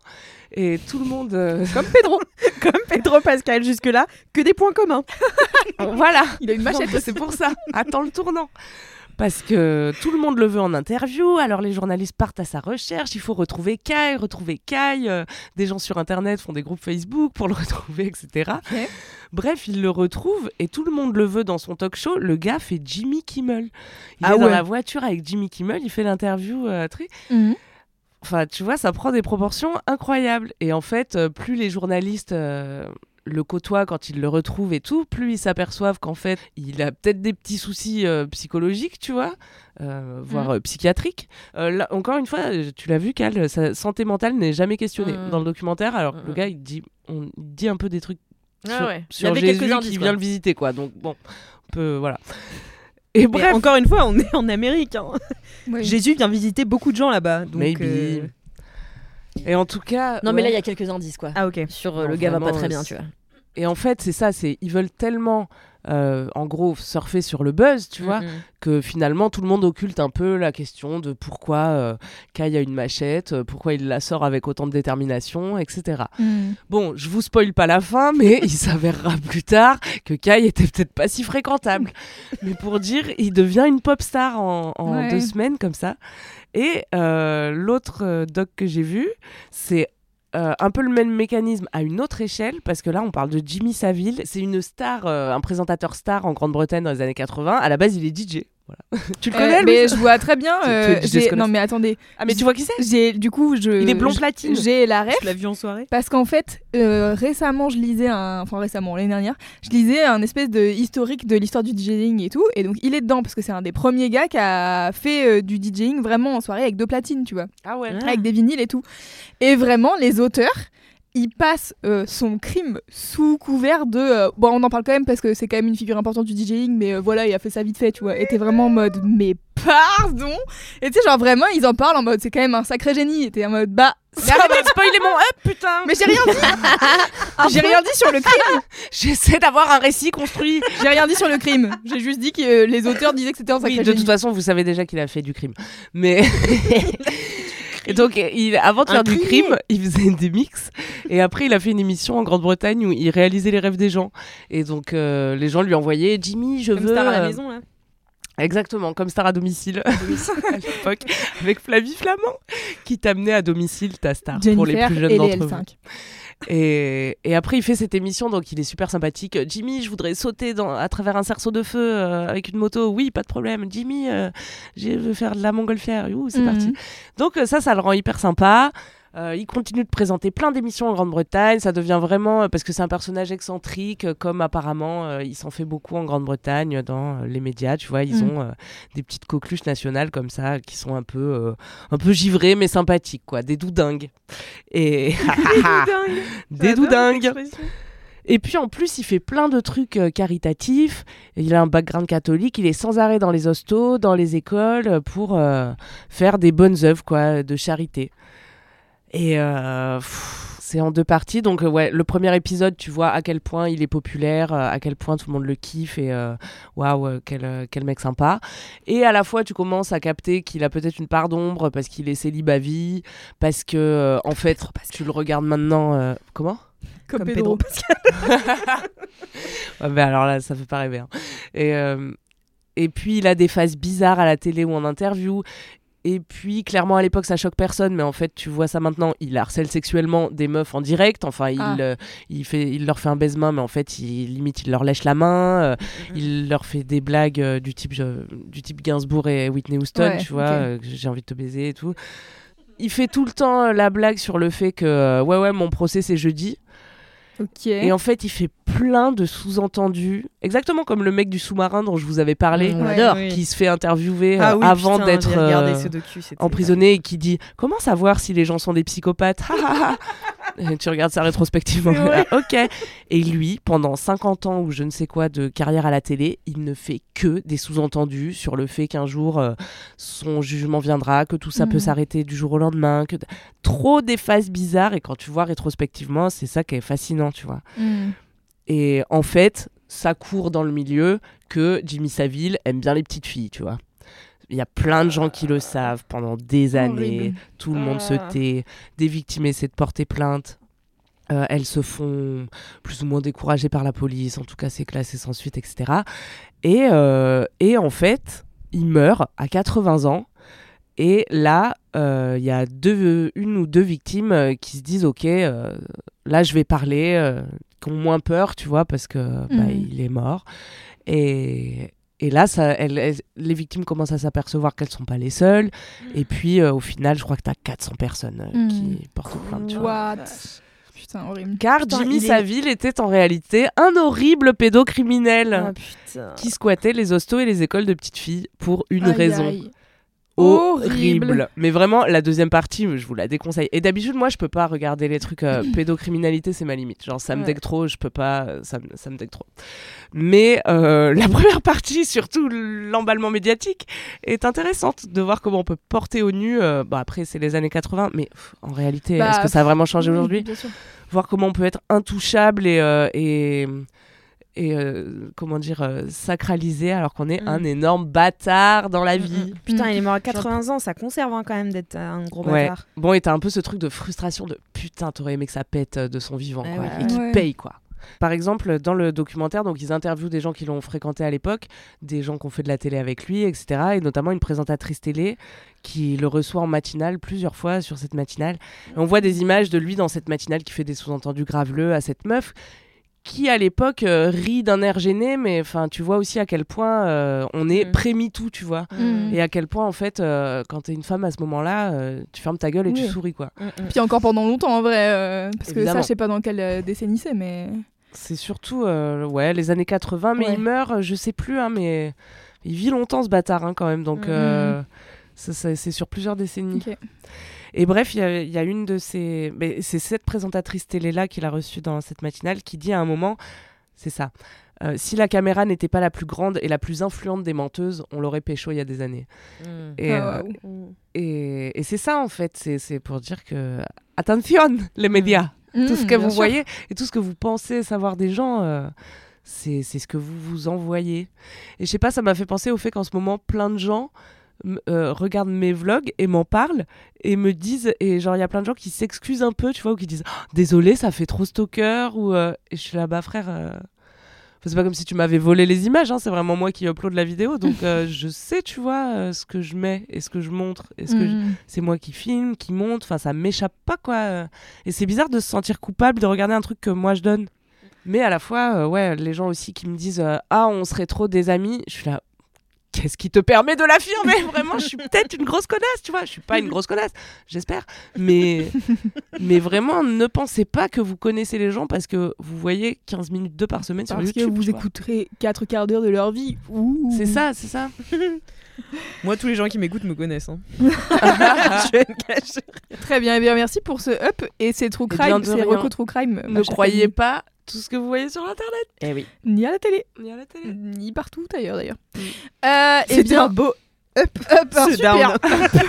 Et tout le monde. Comme Pedro. Comme Pedro Pascal jusque-là, que des points communs. voilà. Il a une machette. c'est pour ça. Attends le tournant. Parce que tout le monde le veut en interview, alors les journalistes partent à sa recherche, il faut retrouver Kai, retrouver Kai, euh, des gens sur internet font des groupes Facebook pour le retrouver, etc. Bref, il le retrouve et tout le monde le veut dans son talk show. Le gars fait Jimmy Kimmel. Il Ah est dans la voiture avec Jimmy Kimmel, il fait l'interview. euh, très- Mhm. Enfin, tu vois, ça prend des proportions incroyables. Et en fait, euh, plus les journalistes euh, le côtoient quand ils le retrouvent et tout, plus ils s'aperçoivent qu'en fait, il a peut-être des petits soucis euh, psychologiques, tu vois, euh, voire euh, psychiatriques. Euh, là, encore une fois, tu l'as vu, Cal, sa santé mentale n'est jamais questionnée Mhm. dans le documentaire, alors que le Mhm. gars, il dit, on il dit un peu des trucs Ah sur, ouais. Il y sur avait Jésus indices, qui quoi. vient le visiter, quoi. Donc, bon, on peut, voilà. Et Mais bref, encore une fois, on est en Amérique. hein. Oui. Jésus vient visiter beaucoup de gens là-bas. Donc, maybe. Et en tout cas. Non, mais là, il y a quelques indices, quoi. Ah ok. Sur euh, Non, le gars va pas très bien, tu vois. Et en fait, c'est ça, c'est ils veulent tellement, euh, en gros, surfer sur le buzz, tu vois, Mm, mm. que finalement tout le monde occulte un peu la question de pourquoi euh, Kai a une machette, euh, pourquoi il la sort avec autant de détermination, etc. Mhm. Bon, je vous spoil pas la fin, mais il s'avérera plus tard que Kai était peut-être pas si fréquentable. mais pour dire, il devient une pop star en, en Ouais. deux semaines comme ça. Et euh, l'autre euh, doc que j'ai vu, c'est euh, un peu le même mécanisme à une autre échelle, parce que là, on parle de Jimmy Savile. C'est une star, un présentateur star en Grande-Bretagne dans les années 80. À la base, il est DJ. Voilà. tu le Euh, connais, mais je vois très bien. Tu- tu euh, j'ai- non mais attendez, Ah, mais tu vois qui c'est? J'ai du coup je. Il est blond je- platine. J'ai la ref Tu l'as vu en soirée parce qu'en fait euh, récemment je lisais un, enfin récemment l'année dernière, je lisais un espèce de historique de l'histoire du DJing et tout, et donc il est dedans parce que c'est un des premiers gars qui a fait euh, du DJing vraiment en soirée avec deux platines, tu vois, Ah ouais. avec des vinyles et tout. Et vraiment les auteurs il passe euh, son crime sous couvert de euh, bon on en parle quand même parce que c'est quand même une figure importante du DJing mais euh, voilà il a fait ça vite fait tu vois. Était vraiment en mode mais pardon! Et tu sais genre vraiment ils en parlent en mode c'est quand même un sacré génie. Était en mode bah Mais arrêtez de spoiler mon up, putain! Mais j'ai rien dit. J'ai rien dit sur le crime. J'essaie d'avoir un récit construit. j'ai rien dit sur le crime. J'ai juste dit que les auteurs disaient que c'était un sacré Oui, de génie. toute façon, vous savez déjà qu'il a fait du crime. Mais Et donc, il, avant de Un faire du crime, il faisait des mix. Et après, il a fait une émission en Grande-Bretagne où il réalisait les rêves des gens. Et donc, euh, les gens lui envoyaient Jimmy, je Comme veux. star à la euh, maison, là. Exactement, comme star à domicile à l'époque, avec Flavie Flamand, qui t'amenait à domicile ta star pour les plus jeunes d'entre vous. L5. Et, et après, il fait cette émission, donc il est super sympathique. Jimmy, je voudrais sauter dans, à travers un cerceau de feu euh, avec une moto. Oui, pas de problème. Jimmy, euh, je veux faire de la montgolfière. Ouh, c'est Mhm. parti. Donc euh, ça, ça le rend hyper sympa. Euh, il continue de présenter plein d'émissions en Grande-Bretagne. Ça devient vraiment euh, parce que c'est un personnage excentrique, euh, comme apparemment euh, il s'en fait beaucoup en Grande-Bretagne dans les médias. Tu vois, ils Mm. ont euh, des petites coqueluches nationales comme ça qui sont un peu, un peu givrées mais sympathiques, quoi, des doudingues. Et des doudingues. Et puis en plus, il fait plein de trucs euh, caritatifs. Il a un background catholique. Il est sans arrêt dans les hostos, dans les écoles, pour euh, faire des bonnes œuvres quoi, de charité. Et euh, c'est en deux parties. Donc euh, ouais, le premier épisode, tu vois à quel point il est populaire, euh, à quel point tout le monde le kiffe et waouh, euh, quel, quel mec sympa. Et à la fois, tu commences à capter qu'il a peut-être une part d'ombre parce qu'il est célibat vie, parce que en fait, tu le regardes maintenant. euh, comment? Comme Pedro Pedro. Ouais, mais alors là, ça fait pas rêver. hein. Et, euh, et puis, il a des phases bizarres à la télé ou en interview. Et puis, clairement, à l'époque, ça choque personne, mais en fait, tu vois ça maintenant, il harcèle sexuellement des meufs en direct. Enfin, il, Ah. euh, il, fait, il leur fait un baise-main, mais en fait, il, limite, il leur lèche la main. euh, Mm-hmm. il leur fait des blagues euh, du, type, du type Gainsbourg et Whitney Houston, Ouais, tu vois, j'ai envie de te baiser et tout. Il fait tout le temps la blague sur le fait que, ouais, ouais, mon procès, c'est jeudi. Et en fait, il fait plein de sous-entendus, exactement comme le mec du sous-marin dont je vous avais parlé, On Ouais. adore. Oui. qui se fait interviewer euh, Ah oui, avant d'être euh, emprisonné et qui dit Comment savoir si les gens sont des psychopathes? Tu regardes ça rétrospectivement. Ouais. Ok. Et lui, pendant 50 ans ou je ne sais quoi de carrière à la télé, il ne fait que des sous-entendus sur le fait qu'un jour euh, son jugement viendra, que tout ça peut Mhm. s'arrêter du jour au lendemain, que trop des phases bizarres. Et quand tu vois rétrospectivement, c'est ça qui est fascinant, tu vois. Hmm. Et en fait, ça court dans le milieu que Jimmy Savile aime bien les petites filles, tu vois. Il y a plein de gens qui le savent pendant des années. Horrible. Tout le monde se Ah. tait. Des victimes essaient de porter plainte. Euh, elles se font plus ou moins découragées par la police. En tout cas, c'est classé sans suite, etc. Et, euh, et en fait, il meurt à 80 ans. Et là, euh, il y a deux, une ou deux victimes qui se disent Ok, euh, là, je vais parler, euh, qui ont moins peur, tu vois, parce que bah, Mhm. il est mort. Et, et là, ça, les victimes commencent à s'apercevoir qu'elles sont pas les seules. Et puis, euh, au final, je crois que tu as 400 personnes euh, Mhm. qui portent plainte. tu vois. What? Putain, horrible. Car Putain, Jimmy est- Savile était en réalité un horrible pédocriminel Ah qui squattait les hostos et les écoles de petites filles pour une Aïe, raison. aïe. Horrible. Horrible. Mais vraiment, la deuxième partie, je vous la déconseille. Et d'habitude, moi, je peux pas regarder les trucs euh, pédocriminalité, c'est ma limite. Genre, ça me Ouais. dégue trop, je peux pas, euh, ça, me- ça me dégue trop. Mais euh, la première partie, surtout l'emballement médiatique, est intéressante de voir comment on peut porter au nu. euh, bah, après, c'est les années 80, mais pff, en réalité, Bah, est-ce que ça a vraiment changé aujourd'hui? voir comment on peut être intouchable et, et, et euh, comment dire euh, sacralisé alors qu'on est Mm. un énorme bâtard dans la Mm, vie. mm. Putain, Mm. il est mort à 80 ans, ça conserve hein, quand même d'être un gros Ouais. bâtard. Bon, et t'as un peu ce truc de frustration de putain, t'aurais aimé que ça pète euh, de son vivant Ah quoi, ouais. et qu'il Ouais. paye quoi. Par exemple, dans le documentaire, donc ils interviewent des gens qui l'ont fréquenté à l'époque, des gens qui ont fait de la télé avec lui, etc. Et notamment une présentatrice télé qui le reçoit en matinale plusieurs fois sur cette matinale. Et on voit des images de lui dans cette matinale qui fait des sous-entendus graveleux à cette meuf qui à l'époque euh, rit d'un air gêné, mais enfin tu vois aussi à quel point euh, on est Mm. pré-MeToo, tu vois. Mm. Et à quel point en fait, euh, quand t'es une femme à ce moment-là, euh, tu fermes ta gueule et tu souris quoi. Mm, mm. Puis encore pendant longtemps en vrai, euh, parce que ça je sais pas dans quelle euh, décennie c'est, mais C'est surtout euh, ouais, les années 80, mais Ouais. il meurt, je sais plus, hein, mais il vit longtemps ce bâtard hein, quand même, donc ça- c'est sur plusieurs décennies. ok. Et bref, il y, a- il y a une de ces... mais C'est cette présentatrice télé-là qu'il a reçue dans cette matinale qui dit à un moment, c'est ça, euh, si la caméra n'était pas la plus grande et la plus influente des menteuses, on l'aurait pécho il y a des années. Mm. Et, Ah, euh, et, et c'est ça en fait, c'est pour dire que... Attention, les médias tout ce que vous sûr. voyez et tout ce que vous pensez savoir des gens, euh, c'est c'est ce que vous vous envoyez. Et je sais pas, ça m'a fait penser au fait qu'en ce moment, plein de gens euh, regardent mes vlogs et m'en parlent et me disent et genre il y a plein de gens qui s'excusent un peu, tu vois, ou qui disent Oh, désolé, ça fait trop stalker ou euh, et je suis là bas frère. euh, enfin, c'est pas comme si tu m'avais volé les images, hein, c'est vraiment moi qui upload la vidéo, donc je sais, tu vois, ce que je mets et ce que je montre et ce que je- Mm. c'est moi qui filme, qui monte, enfin ça m'échappe pas quoi. Et c'est bizarre de se sentir coupable de regarder un truc que moi je donne. Mais à la fois, ouais, les gens aussi qui me disent ah on serait trop des amis, je suis là. Qu'est-ce qui te permet de l'affirmer? Vraiment, je suis peut-être une grosse connasse, tu vois. Je suis pas une grosse connasse, j'espère. Mais, mais vraiment, ne pensez pas que vous connaissez les gens parce que vous voyez 15 minutes d'eux par semaine sur Parce YouTube. que vous écouterez 4 quarts d'heure de leur vie. C'est ça, c'est ça. Moi, tous les gens qui m'écoutent me connaissent. hein. je. Très bien, eh bien merci pour ce up et ces true crime, de ces rien. recos true crime. Ne chère croyez pas tout ce que vous voyez sur Internet. Eh oui. Ni à la télé, Ni à la télé. ni partout ailleurs d'ailleurs. Mm. Euh, eh C'était bien, un beau up, up, un ce super. down.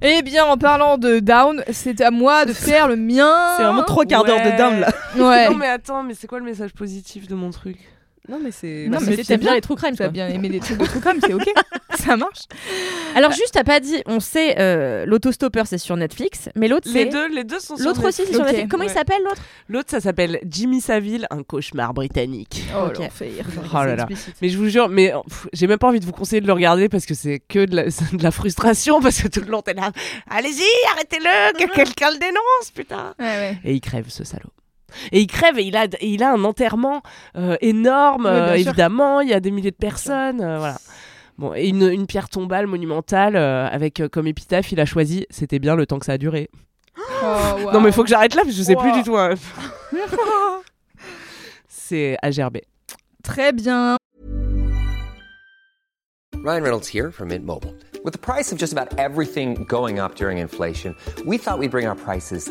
Eh bien, en parlant de down, c'est à moi de faire le mien. C'est vraiment trois quarts d'heure de down là. Ouais. Non mais attends, mais c'est quoi le message positif de mon truc? Non, mais c'est. Non, bah, mais c'est- c'est T'aimes bien les true crime, T'as bien aimé des trucs de true crime, c'est ok. Ça marche. Alors juste, t'as pas dit, on sait, euh, l'autostopper c'est sur Netflix, mais l'autre Les c'est... deux, les deux sont sur L'autre aussi c'est Netflix. sur. Netflix. Comment Ouais. il s'appelle l'autre? L'autre, ça s'appelle Jimmy Savile, un cauchemar britannique. Oh. Oh là là. Mais je vous jure, mais j'ai même pas envie de vous conseiller de le regarder parce que c'est que de la, c'est de la frustration parce que tout le long t'es là. Allez-y, arrêtez-le, que quelqu'un le dénonce, putain. Ouais, ouais. Et il crève ce salaud. Et il crève et il a, et il a un enterrement euh, énorme, euh, évidemment. Il y a des milliers de personnes, euh, voilà. Bon, et une, une pierre tombale monumentale euh, avec euh, comme épitaphe, il a choisi. C'était bien le temps que ça a duré. Oh, wow. Non, mais faut que j'arrête là parce que je sais plus Wow. du tout. hein. C'est à gerber. Très bien. Ryan Reynolds here from Mint Mobile. With the price of just about everything going up during inflation, we thought we'd bring our prices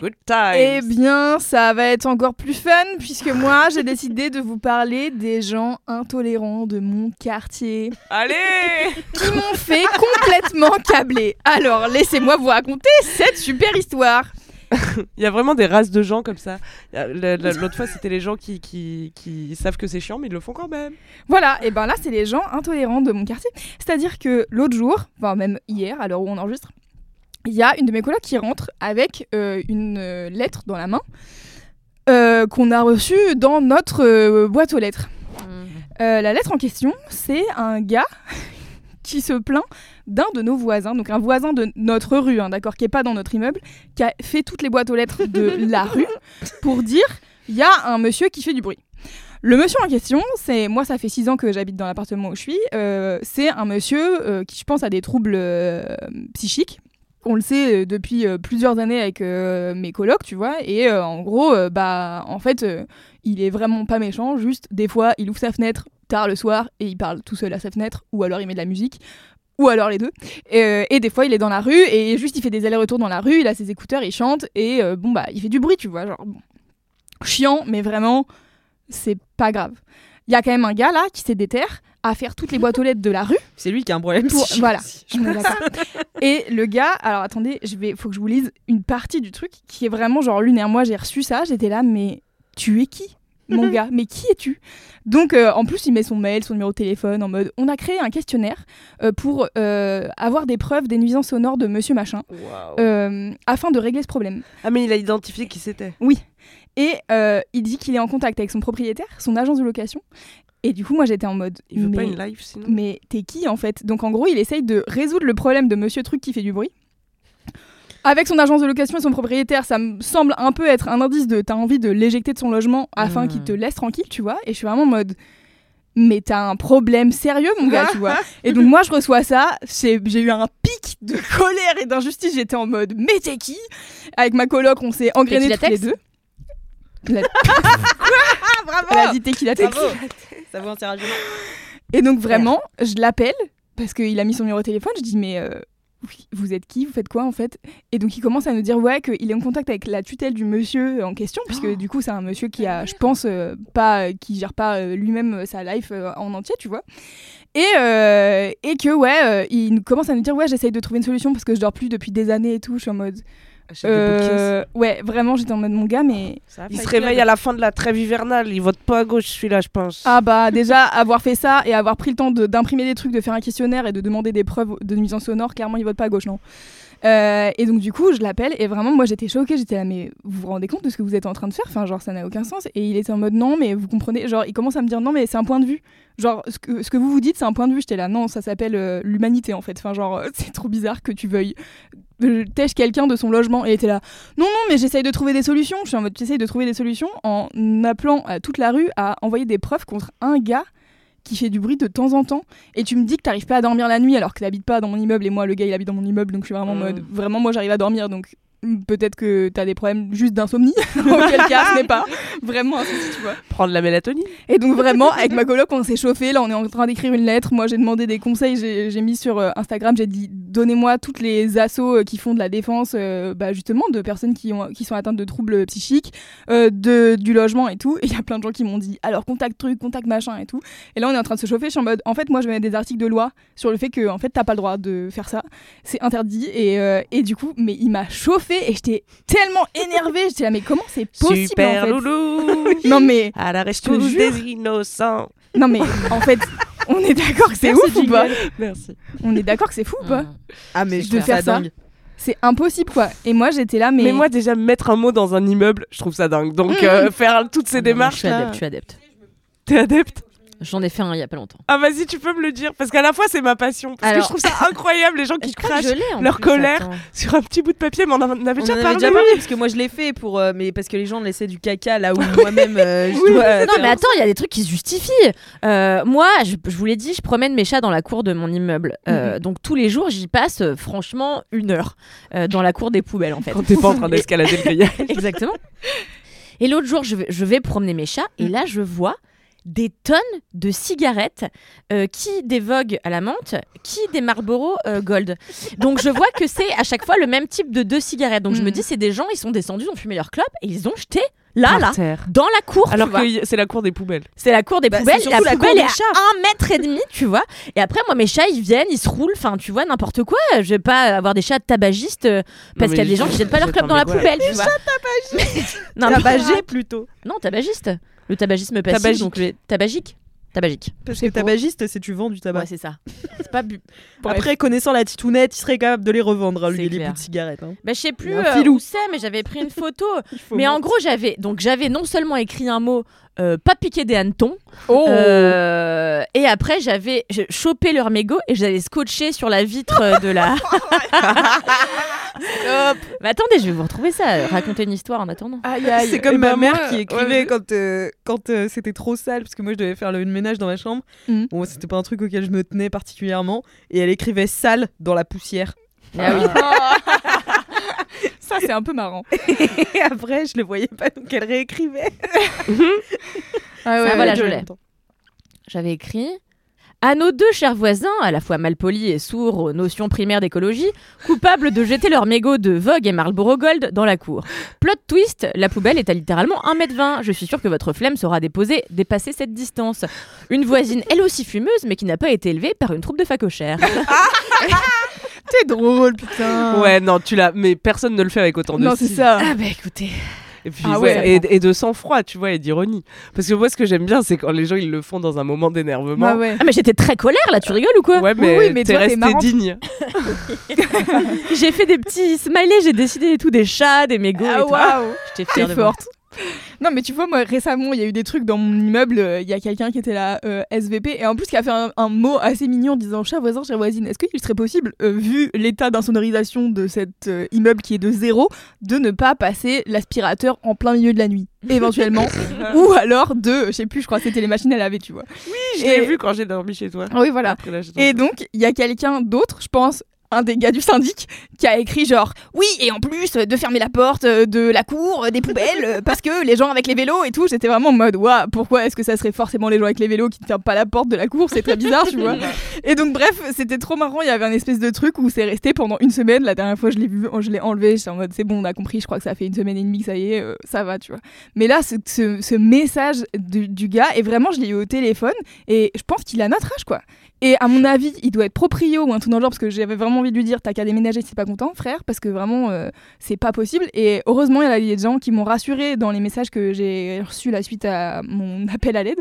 Good times. Eh bien, ça va être encore plus fun puisque moi, j'ai décidé de vous parler des gens intolérants de mon quartier Allez qui m'ont fait complètement câbler. Alors, laissez-moi vous raconter cette super histoire. Il y a vraiment des races de gens comme ça. L'autre fois, c'était les gens qui, qui, qui savent que c'est chiant, mais ils le font quand même. Voilà, et ben là, c'est les gens intolérants de mon quartier. C'est-à-dire que l'autre jour, enfin même hier, à l'heure où on enregistre, il y a une de mes colocs qui rentre avec euh, une euh, lettre dans la main euh, qu'on a reçue dans notre boîte aux lettres. Euh, la lettre en question, c'est un gars qui se plaint d'un de nos voisins, donc un voisin de notre rue, hein, d'accord, qui est pas dans notre immeuble, qui a fait toutes les boîtes aux lettres de la rue pour dire il y a un monsieur qui fait du bruit. Le monsieur en question, c'est moi, ça fait six ans que j'habite dans l'appartement où je suis. c'est un monsieur qui, je pense, a des troubles psychiques. On le sait euh, depuis euh, plusieurs années avec euh, mes colocs, tu vois. Et en gros, bah, en fait, il est vraiment pas méchant. Juste, des fois, il ouvre sa fenêtre tard le soir et il parle tout seul à sa fenêtre, ou alors il met de la musique, ou alors les deux. Et, et des fois, il est dans la rue et juste, il fait des allers-retours dans la rue. Il a ses écouteurs, il chante et bon bah, il fait du bruit, tu vois. Genre bon. chiant, mais vraiment, c'est pas grave. Il y a quand même un gars là qui s'est déterre à faire toutes les boîtes aux lettres de la rue. C'est lui qui a un problème Pour- voilà. Et le gars, alors attendez, je vais, faut que je vous lise une partie du truc qui est vraiment genre lunaire. Moi, j'ai reçu ça, j'étais là, mais tu es qui, mon gars? Mais qui es-tu? Donc, euh, en plus, il met son mail, son numéro de téléphone en mode. On a créé un questionnaire euh, pour euh, avoir des preuves des nuisances sonores de Monsieur Machin afin de régler ce problème. Ah, mais il a identifié qui c'était. Et euh, il dit qu'il est en contact avec son propriétaire, son agence de location. Et du coup, moi, j'étais en mode. Il veut mais... pas une live sinon? Mais t'es qui en fait? Donc en gros, il essaye de résoudre le problème de Monsieur Truc qui fait du bruit. Avec son agence de location et son propriétaire, ça me semble un peu être un indice de t'as envie de l'éjecter de son logement afin qu'il te laisse tranquille, tu vois. Et je suis vraiment en mode mais t'as un problème sérieux, mon gars, tu vois. Et donc moi, je reçois ça, j'ai eu un pic de colère et d'injustice. J'étais en mode mais t'es qui? Avec ma coloc, on s'est engrainés toutes les deux. La- Bravo Elle a dit tequila Ça vaut un tirage. Et donc vraiment, je l'appelle parce qu'il a mis son numéro de téléphone. Je dis mais euh, vous êtes qui? Vous faites quoi en fait? Et donc il commence à nous dire ouais qu'il est en contact avec la tutelle du monsieur en question, puisque Oh. du coup c'est un monsieur qui a, je pense, euh, pas, qui gère pas euh, lui-même euh, sa life euh, en entier, tu vois. Et, euh, et que ouais, euh, il commence à nous dire ouais j'essaye de trouver une solution parce que je dors plus depuis des années et tout. Je suis en mode Euh, ouais vraiment j'étais en mode mon gars mais Il se réveille à la fin de la trêve hivernale. Il vote pas à gauche, celui-là, je pense. Ah bah déjà avoir fait ça et avoir pris le temps de- d'imprimer des trucs, de faire un questionnaire et de demander des preuves de nuisance sonore, clairement il vote pas à gauche non. Euh, et donc du coup je l'appelle et vraiment moi j'étais choquée, j'étais là mais vous vous rendez compte de ce que vous êtes en train de faire? Enfin genre ça n'a aucun sens et il était en mode non mais vous comprenez, genre il commence à me dire non mais c'est un point de vue. Genre ce que, ce que vous vous dites c'est un point de vue, j'étais là non ça s'appelle euh, l'humanité en fait. Enfin genre c'est trop bizarre que tu veuilles tèche quelqu'un de son logement et était là non non mais j'essaye de trouver des solutions. Je suis en mode j'essaye de trouver des solutions en appelant à toute la rue à envoyer des preuves contre un gars qui fait du bruit de temps en temps et tu me dis que t'arrives pas à dormir la nuit alors que t'habites pas dans mon immeuble et moi le gars il habite dans mon immeuble donc je suis vraiment en Mm. mode vraiment moi j'arrive à dormir donc peut-être que t'as des problèmes juste d'insomnie auquel cas ce n'est pas vraiment un souci tu vois. Prendre la mélatonine. et donc vraiment avec ma coloc on s'est chauffé. Là on est en train d'écrire une lettre. Moi j'ai demandé des conseils. J'ai mis sur euh, Instagram. J'ai dit donnez-moi toutes les assos euh, qui font de la défense euh, bah, justement de personnes qui, ont, qui sont atteintes de troubles psychiques euh, de, du logement et tout. Et il y a plein de gens qui m'ont dit alors contact truc contact machin et tout. Et là on est en train de se chauffer. Je suis en mode en fait moi je vais mettre des articles de loi sur le fait que en fait t'as pas le droit de faire ça. C'est interdit. Et, euh, et du coup mais il m'a chauffé et j'étais tellement énervée j'étais là mais comment c'est possible Super en fait loulou. non mais À la rescousse des innocents. non mais en fait on est d'accord que c'est ouf ou pas Merci. On est d'accord que c'est fou ou pas Ah, mais De je trouve faire ça dingue. C'est impossible quoi. Et moi j'étais là mais, Mais... moi, déjà, mettre un mot dans un immeuble, je trouve ça dingue. Donc, euh, faire toutes ces Ah non, démarches. Je suis adepte, je suis adepte. T'es adepte? J'en ai fait un il y a pas longtemps. Ah, vas-y, tu peux me le dire. Parce qu'à la fois, c'est ma passion. Parce Alors- que je trouve ça incroyable, les gens qui crachent leur plus, colère attends. sur un petit bout de papier. Mais on en avait On déjà en avait parlé. déjà parlé parce que moi je l'ai fait pour euh, mais parce que les gens laissaient du caca là où moi-même euh, je dois Non mais attends, il y a des trucs qui se justifient. Euh, moi, je, je vous l'ai dit, je promène mes chats dans la cour de mon immeuble. Euh, Donc tous les jours, j'y passe euh, franchement une heure euh, dans la cour des poubelles en fait. Quand t'es pas en train d'escalader le grillage. Exactement. Et l'autre jour, je vais, je vais promener mes chats et là, je vois des tonnes de cigarettes, euh, qui des Vogue à la menthe, qui des Marlboro euh, Gold. Donc je vois que c'est à chaque fois le même type de deux cigarettes. Donc je me Mhm. dis, c'est des gens, ils sont descendus, ils ont fumé leur clope et ils ont jeté là, Par là, terre. dans la cour. Alors que c'est la cour des poubelles. C'est la cour des Bah, poubelles. La la poubelle des est à chats. un mètre et demi, tu vois. Et après, moi, mes chats, ils viennent, ils se roulent. Enfin, tu vois, n'importe quoi. Je vais pas avoir des chats tabagistes euh, parce qu'il y a des gens qui jettent pas leur club dans la poubelle, tu vois. non, mais- tabagé plutôt non, tabagiste. Le tabagisme passif, Tabagique. donc le tabagique. Tabagique. parce que tabagiste c'est tu vends du tabac Ouais, c'est ça. C'est pas bu. après connaissant la titounette il serait capable de les revendre hein, lui les bouts de cigarettes hein. Bah, je sais plus euh, où c'est, mais j'avais pris une photo. mais en gros, j'avais donc j'avais non seulement écrit un mot euh, pas piquer des hannetons, Oh euh, et après j'avais chopé leur mégot et je l'avais scotché sur la vitre de la. Mais attendez, je vais vous retrouver ça. Raconter une histoire en attendant. C'est comme ma mère moi, qui ouais, écrivait quand euh, quand euh, c'était trop sale parce que moi je devais faire le ménage dans ma chambre Mhm. bon c'était pas un truc auquel je me tenais particulièrement et elle écrivait sale dans la poussière Ah oui. Ça c'est un peu marrant. et après je le voyais pas donc elle réécrivait Ah Ça, voilà, je l'ai. J'avais écrit à nos deux chers voisins, à la fois malpolis et sourds aux notions primaires d'écologie, coupables de jeter leurs mégots de Vogue et Marlboro Gold dans la cour. Plot twist, la poubelle est à littéralement 1m20. Je suis sûre que votre flemme saura déposer, dépasser cette distance. Une voisine, elle aussi fumeuse, mais qui n'a pas été élevée par une troupe de facochères. T'es drôle putain. Ouais, non, tu l'as. Mais personne ne le fait avec autant de Non c'est ça. ah bah écoutez. Et puis, Ah ouais, ouais. et, et de sang-froid, tu vois, et d'ironie. Parce que moi, ce que j'aime bien, c'est quand les gens ils le font dans un moment d'énervement. Bah ouais. Ah mais j'étais très colère là, tu rigoles ou quoi Ouais, mais, Oui, oui, mais t'es resté digne. J'ai fait des petits smileys, j'ai décidé et tout, des chats, des mégots Ah waouh. J'étais fière de moi. forte. Non mais tu vois moi récemment il y a eu des trucs dans mon immeuble, euh, il y a quelqu'un qui était là euh, SVP et en plus qui a fait un, un mot assez mignon en disant chat voisin chère voisine est-ce qu'il serait possible euh, vu l'état d'insonorisation de cet immeuble qui est de zéro de ne pas passer l'aspirateur en plein milieu de la nuit éventuellement ou alors de je sais plus je crois que c'était les machines à laver tu vois. Oui, je Et- l'ai vu quand j'ai dormi chez toi. Ah oui voilà. Et donc il y a quelqu'un d'autre je pense un des gars du syndic qui a écrit genre oui et en plus de fermer la porte euh, de la cour euh, des poubelles euh, parce que les gens avec les vélos et tout j'étais vraiment en mode waouh pourquoi est-ce que ça serait forcément les gens avec les vélos qui ne ferment pas la porte de la cour? C'est très bizarre tu vois. Et donc bref c'était trop marrant il y avait un espèce de truc où c'est resté pendant une semaine. La dernière fois je l'ai vu je l'ai enlevé j'étais en mode c'est bon on a compris je crois que ça fait une semaine et demie que ça y est euh, ça va tu vois. Mais là ce, ce- ce message du, du gars et vraiment je l'ai eu au téléphone et je pense qu'il a notre âge quoi et à mon avis, il doit être proprio ou un truc dans le genre parce que j'avais vraiment envie de lui dire t'as qu'à déménager si t'es pas content, frère, parce que vraiment euh, c'est pas possible. Et heureusement, il y a des gens qui m'ont rassuré dans les messages que j'ai reçus la suite à mon appel à l'aide.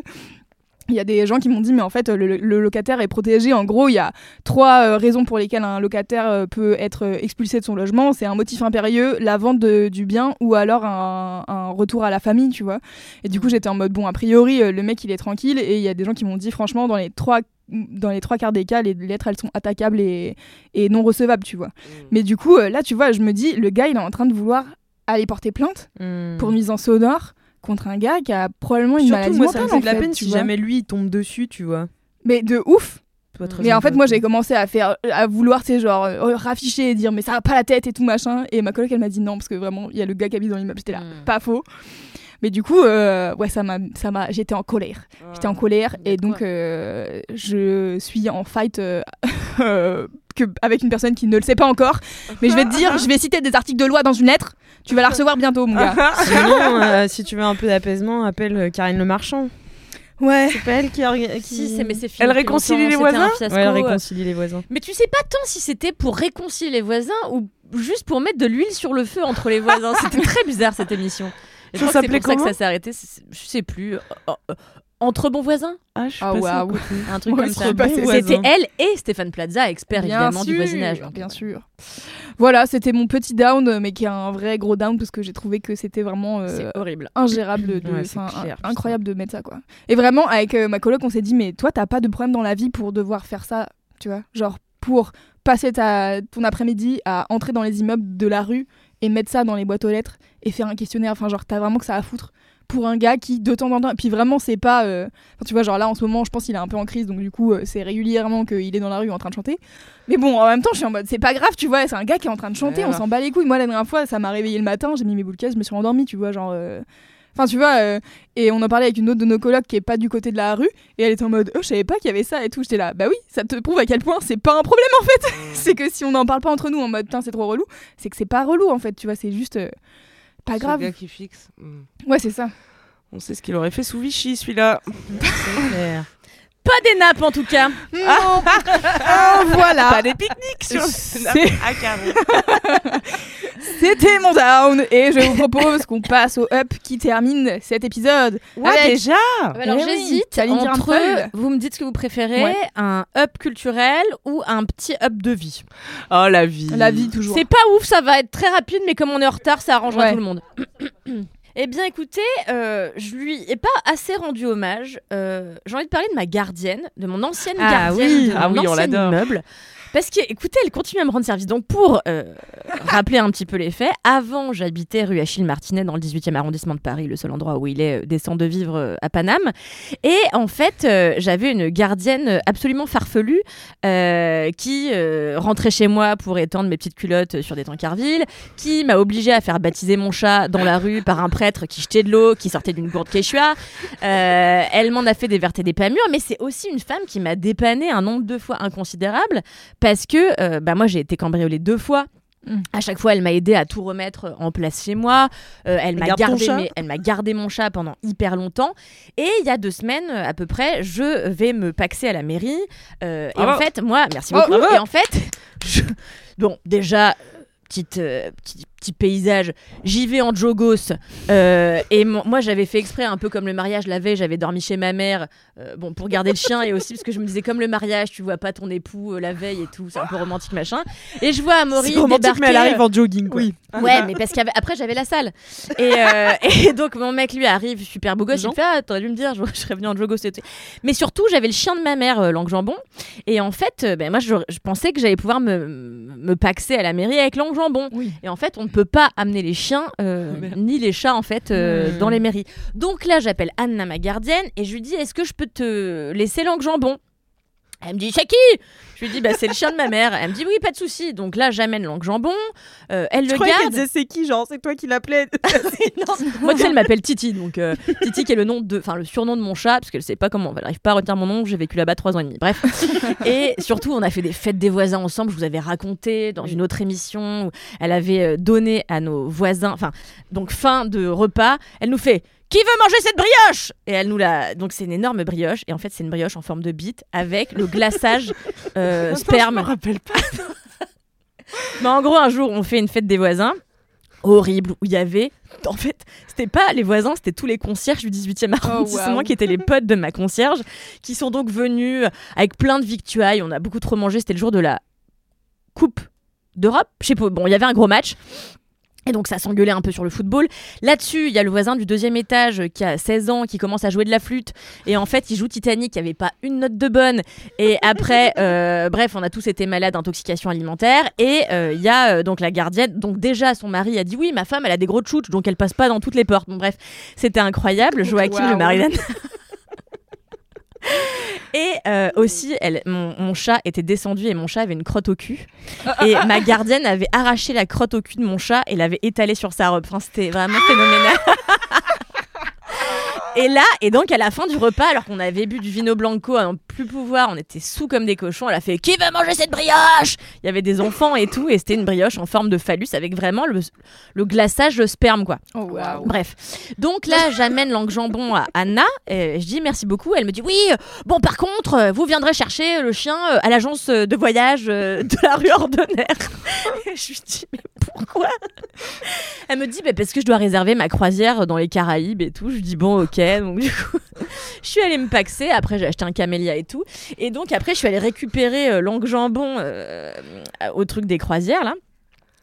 Il y a des gens qui m'ont dit mais en fait le, locataire est protégé. En gros, il y a trois euh, raisons pour lesquelles un locataire euh, peut être expulsé de son logement. C'est un motif impérieux, la vente du bien ou alors un, retour à la famille, tu vois. Et du coup, j'étais en mode bon, a priori, le mec il est tranquille. Et il y a des gens qui m'ont dit franchement dans les trois dans les trois quarts des cas, les lettres elles sont attaquables et, et non recevables, tu vois. Mais du coup, euh, là, tu vois, je me dis, le gars, il est en train de vouloir aller porter plainte Hmm. pour nuisance sonore contre un gars qui a probablement une Surtout, maladie moi, ça mentale. me fait en de la fait, peine tu si vois. jamais lui il tombe dessus, tu vois. Mais de ouf. Mais en fait, moi, j'ai commencé à faire, à vouloir, tu sais, genre, euh, rafficher et dire, mais ça va pas la tête et tout machin. Et ma coloc, elle m'a dit non, parce que vraiment, il y a le gars qui habite dans l'immeuble. J'étais là, Mm. pas faux. Mais du coup, euh, ouais, ça m'a, ça m'a, j'étais en colère. J'étais en colère et donc euh, je suis en fight euh, que, avec une personne qui ne le sait pas encore. Mais je vais te dire, je vais citer des articles de loi dans une lettre. Tu vas la recevoir bientôt, mon gars. Sinon, euh, si tu veux un peu d'apaisement, appelle Karine Le Marchand. Ouais. C'est pas elle qui, orga- qui... Si, c'est mais c'est fini Elle réconcilie les voisins fiasco, Ouais, elle réconcilie les voisins. Mais tu sais pas tant si c'était pour réconcilier les voisins ou juste pour mettre de l'huile sur le feu entre les voisins. C'était très bizarre cette émission. Ça crois que c'est s'appelait pour ça que comment ça s'est arrêté. Je sais plus. Euh, euh, entre bons voisins Ah, je suis Ah waouh. Un truc Ouais, comme ça. C'était elle et Stéphane Plaza, expert Bien évidemment du voisinage. donc, bien euh, sûr. Voilà, c'était mon petit down, mais qui est un vrai gros down parce que j'ai trouvé que c'était vraiment euh, C'est horrible. ingérable, de, Ouais, c'est enfin, clair, un- incroyable de mettre ça quoi. Et vraiment avec euh, ma coloc, on s'est dit mais toi t'as pas de problème dans la vie pour devoir faire ça, tu vois, genre pour passer ta, ton après-midi à entrer dans les immeubles de la rue et mettre ça dans les boîtes aux lettres et faire un questionnaire, enfin genre t'as vraiment que ça à foutre pour un gars qui de temps en temps, puis vraiment c'est pas, euh, enfin, tu vois genre là en ce moment je pense qu'il est un peu en crise donc du coup euh, c'est régulièrement qu'il est dans la rue en train de chanter. Mais bon en même temps je suis en mode c'est pas grave tu vois c'est un gars qui est en train de chanter, on s'en bat les couilles. Moi la dernière fois ça m'a réveillé le matin, j'ai mis mes boules je me suis endormie tu vois genre. euh, Enfin, tu vois, euh, et on en parlait avec une autre de nos colocs qui est pas du côté de la rue, et elle était en mode, oh, je savais pas qu'il y avait ça et tout. J'étais là, bah oui, ça te prouve à quel point c'est pas un problème en fait. c'est que si on n'en parle pas entre nous en mode, putain, c'est trop relou, c'est que c'est pas relou en fait, tu vois, c'est juste euh, pas Ce grave. gars qui fixe. Hmm. Ouais, c'est ça. On sait ce qu'il aurait fait sous Vichy, celui-là. C'est clair. Pas des nappes en tout cas. Non. Ah, voilà. Pas des pique-niques sur carreau. C'était mon down, et je vous propose qu'on passe au up qui termine cet épisode. Ouais, Avec- déjà Alors Eh oui, j'hésite Caline entre, vous me dites ce que vous préférez, Ouais. un up culturel ou un petit up de vie. Oh, la vie. La vie toujours. C'est pas ouf, ça va être très rapide, mais comme on est en retard, ça arrangera Ouais. tout le monde. Eh bien, écoutez, euh, je lui ai pas assez rendu hommage. Euh, J'ai envie de parler de ma gardienne, de mon ancienne Ah gardienne, oui, de ah mon oui, on ancien l'adore. immeuble. Parce que, écoutez, elle continue à me rendre service. Donc, pour euh, rappeler un petit peu les faits, avant, j'habitais rue Achille Martinet dans le 18e arrondissement de Paris, le seul endroit où il est euh, décent de vivre euh, à Paname. Et en fait, j'avais une gardienne absolument farfelue qui rentrait chez moi pour étendre mes petites culottes sur des tancarvilles, qui m'a obligée à faire baptiser mon chat dans la rue par un prêtre qui jetait de l'eau, qui sortait d'une gourde quechua. Elle m'en a fait et des pas mûres, mais c'est aussi une femme qui m'a dépanné un nombre de fois inconsidérable parce que euh, bah, moi j'ai été cambriolée deux fois. Mm. À chaque fois, elle m'a aidé à tout remettre en place chez moi. Euh, elle m'a gardé, chat mes- elle m'a gardé mon chat pendant hyper longtemps. Et il y a deux semaines à peu près, je vais me paxer à la mairie. Euh, et Bravo. en fait, moi, merci Oh, beaucoup. Et en fait, je- bon, déjà. Petite, euh, petit, petit paysage, j'y vais en jogos. euh, et moi, j'avais fait exprès, un peu comme le mariage la veille, j'avais dormi chez ma mère, euh, bon, pour garder le chien et aussi parce que je me disais, comme le mariage, tu vois pas ton époux euh, la veille et tout, c'est un peu romantique machin. Et je vois Amaury C'est romantique, mais elle débarquer, arrive en jogging. Oui. Ouais, mais parce qu'après j'avais la salle. Et, euh, et donc mon mec lui arrive super beau gosse, il fait ah, t'aurais dû me dire, je, je serais venu en jogos et tout. Mais surtout j'avais le chien de ma mère, euh, Langue Jambon. Et en fait, euh, ben, moi je, je pensais que j'allais pouvoir me, me paxer à la mairie avec Langue Jambon. Oui. Et en fait, on ne peut pas amener les chiens euh, ni les chats en fait euh, dans les mairies. Donc là, j'appelle Anna ma gardienne et je lui dis est-ce que je peux te laisser Langue Jambon Elle me dit c'est qui? Je lui dis bah c'est le chien de ma mère. Elle me dit oui pas de souci. Donc là j'amène l'angle jambon. Euh, elle Je le garde. disait c'est qui, genre c'est toi qui l'appelais. Moi tu sais elle m'appelle Titi donc euh, Titi qui est le nom de, enfin le surnom de mon chat parce qu'elle sait pas comment. Elle arrive pas à retenir mon nom. J'ai vécu là-bas trois ans et demi. Bref. et surtout on a fait des fêtes des voisins ensemble. Je vous avais raconté dans une autre émission. Où elle avait euh, donné à nos voisins. Enfin donc fin de repas. Elle nous fait qui veut manger cette brioche? Et elle nous la. Donc c'est une énorme brioche. Et en fait, c'est une brioche en forme de bite avec le glaçage euh, sperme. Je me rappelle pas. Mais en gros, un jour, on fait une fête des voisins. Horrible, où il y avait. En fait, c'était pas les voisins, c'était tous les concierges du 18e arrondissement wow. qui étaient les potes de ma concierge, qui sont donc venus avec plein de victuailles. On a beaucoup trop mangé. C'était le jour de la Coupe d'Europe. Je sais pas. Bon, il y avait un gros match. Et donc ça s'engueulait un peu sur le football. Là-dessus, il y a le voisin du deuxième étage qui a 16 ans, qui commence à jouer de la flûte. Et en fait, il joue Titanic, il n'y avait pas une note de bonne. Et après, euh, bref, on a tous été malades d'intoxication alimentaire. Et euh, il y a euh, donc la gardienne. Donc déjà, son mari a dit oui, ma femme, elle a des gros tchouches, donc elle passe pas dans toutes les portes. Bon bref, c'était incroyable. Joachim, le Waouh. mari d'Anne. Et euh, aussi, mon chat était descendu et mon chat avait une crotte au cul. Et ma gardienne avait arraché la crotte au cul de mon chat et l'avait étalée sur sa robe. Enfin, c'était vraiment phénoménal. Et là, et donc à la fin du repas, alors qu'on avait bu du vino blanco à n'en plus pouvoir, on était sous comme des cochons, elle a fait Qui veut manger cette brioche? Il y avait des enfants et tout, et c'était une brioche en forme de phallus avec vraiment le, le glaçage de sperme, quoi. Oh. Bref. Donc là, j'amène l'angle jambon à Anna. Et je dis merci beaucoup. Elle me dit oui. Bon, par contre, vous viendrez chercher le chien euh, à l'agence de voyage euh, de la rue Ordonnaire. Et je lui dis mais pourquoi? Elle me dit bah, parce que je dois réserver ma croisière dans les Caraïbes et tout. Je lui dis bon ok. Donc du coup, je suis allée me paxer. Après, j'ai acheté un camélia et tout. Et donc après, je suis allée récupérer euh, l'angle jambon euh, au truc des croisières là.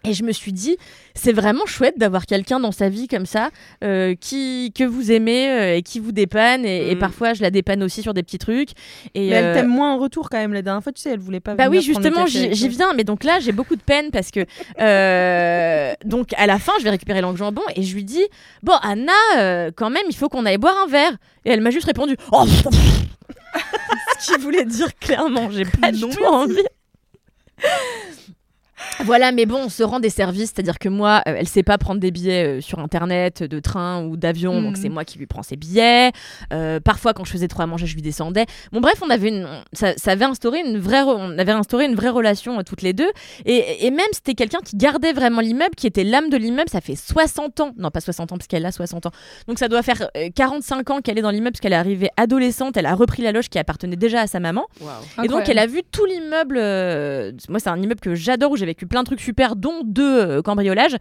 Et je me suis dit, c'est vraiment chouette d'avoir quelqu'un dans sa vie comme ça, euh, qui, que vous aimez euh, et qui vous dépanne. Et, et Mm. parfois, je la dépanne aussi sur des petits trucs. Et, Mais elle euh, t'aime moins en retour quand même. La dernière fois, tu sais, elle voulait pas bah oui, justement, j'y viens. Mais donc là, j'ai beaucoup de peine parce que. euh, donc à la fin, je vais récupérer l'angle jambon et je lui dis Bon, Anna, euh, quand même, il faut qu'on aille boire un verre. Et elle m'a juste répondu Oh Ce qui voulait dire clairement, j'ai pas du tout envie. Voilà, mais bon, on se rend des services, c'est-à-dire que moi, euh, elle sait pas prendre des billets euh, sur internet, de train ou d'avion, donc c'est moi qui lui prends ses billets. Euh, parfois, quand je faisais trop à manger, je lui descendais. Bon, bref, on avait une, ça, ça avait instauré une vraie, on avait instauré une vraie relation euh, toutes les deux. Et, et même, c'était quelqu'un qui gardait vraiment l'immeuble, qui était l'âme de l'immeuble. Ça fait 60 ans, non pas 60 ans parce qu'elle a 60 ans. Donc ça doit faire euh, 45 ans qu'elle est dans l'immeuble parce qu'elle est arrivée adolescente. Elle a repris la loge qui appartenait déjà à sa maman. Et donc, elle a vu tout l'immeuble. moi, c'est un immeuble que j'adore où j'ai vécu plein de trucs super, dont deux euh, cambriolages.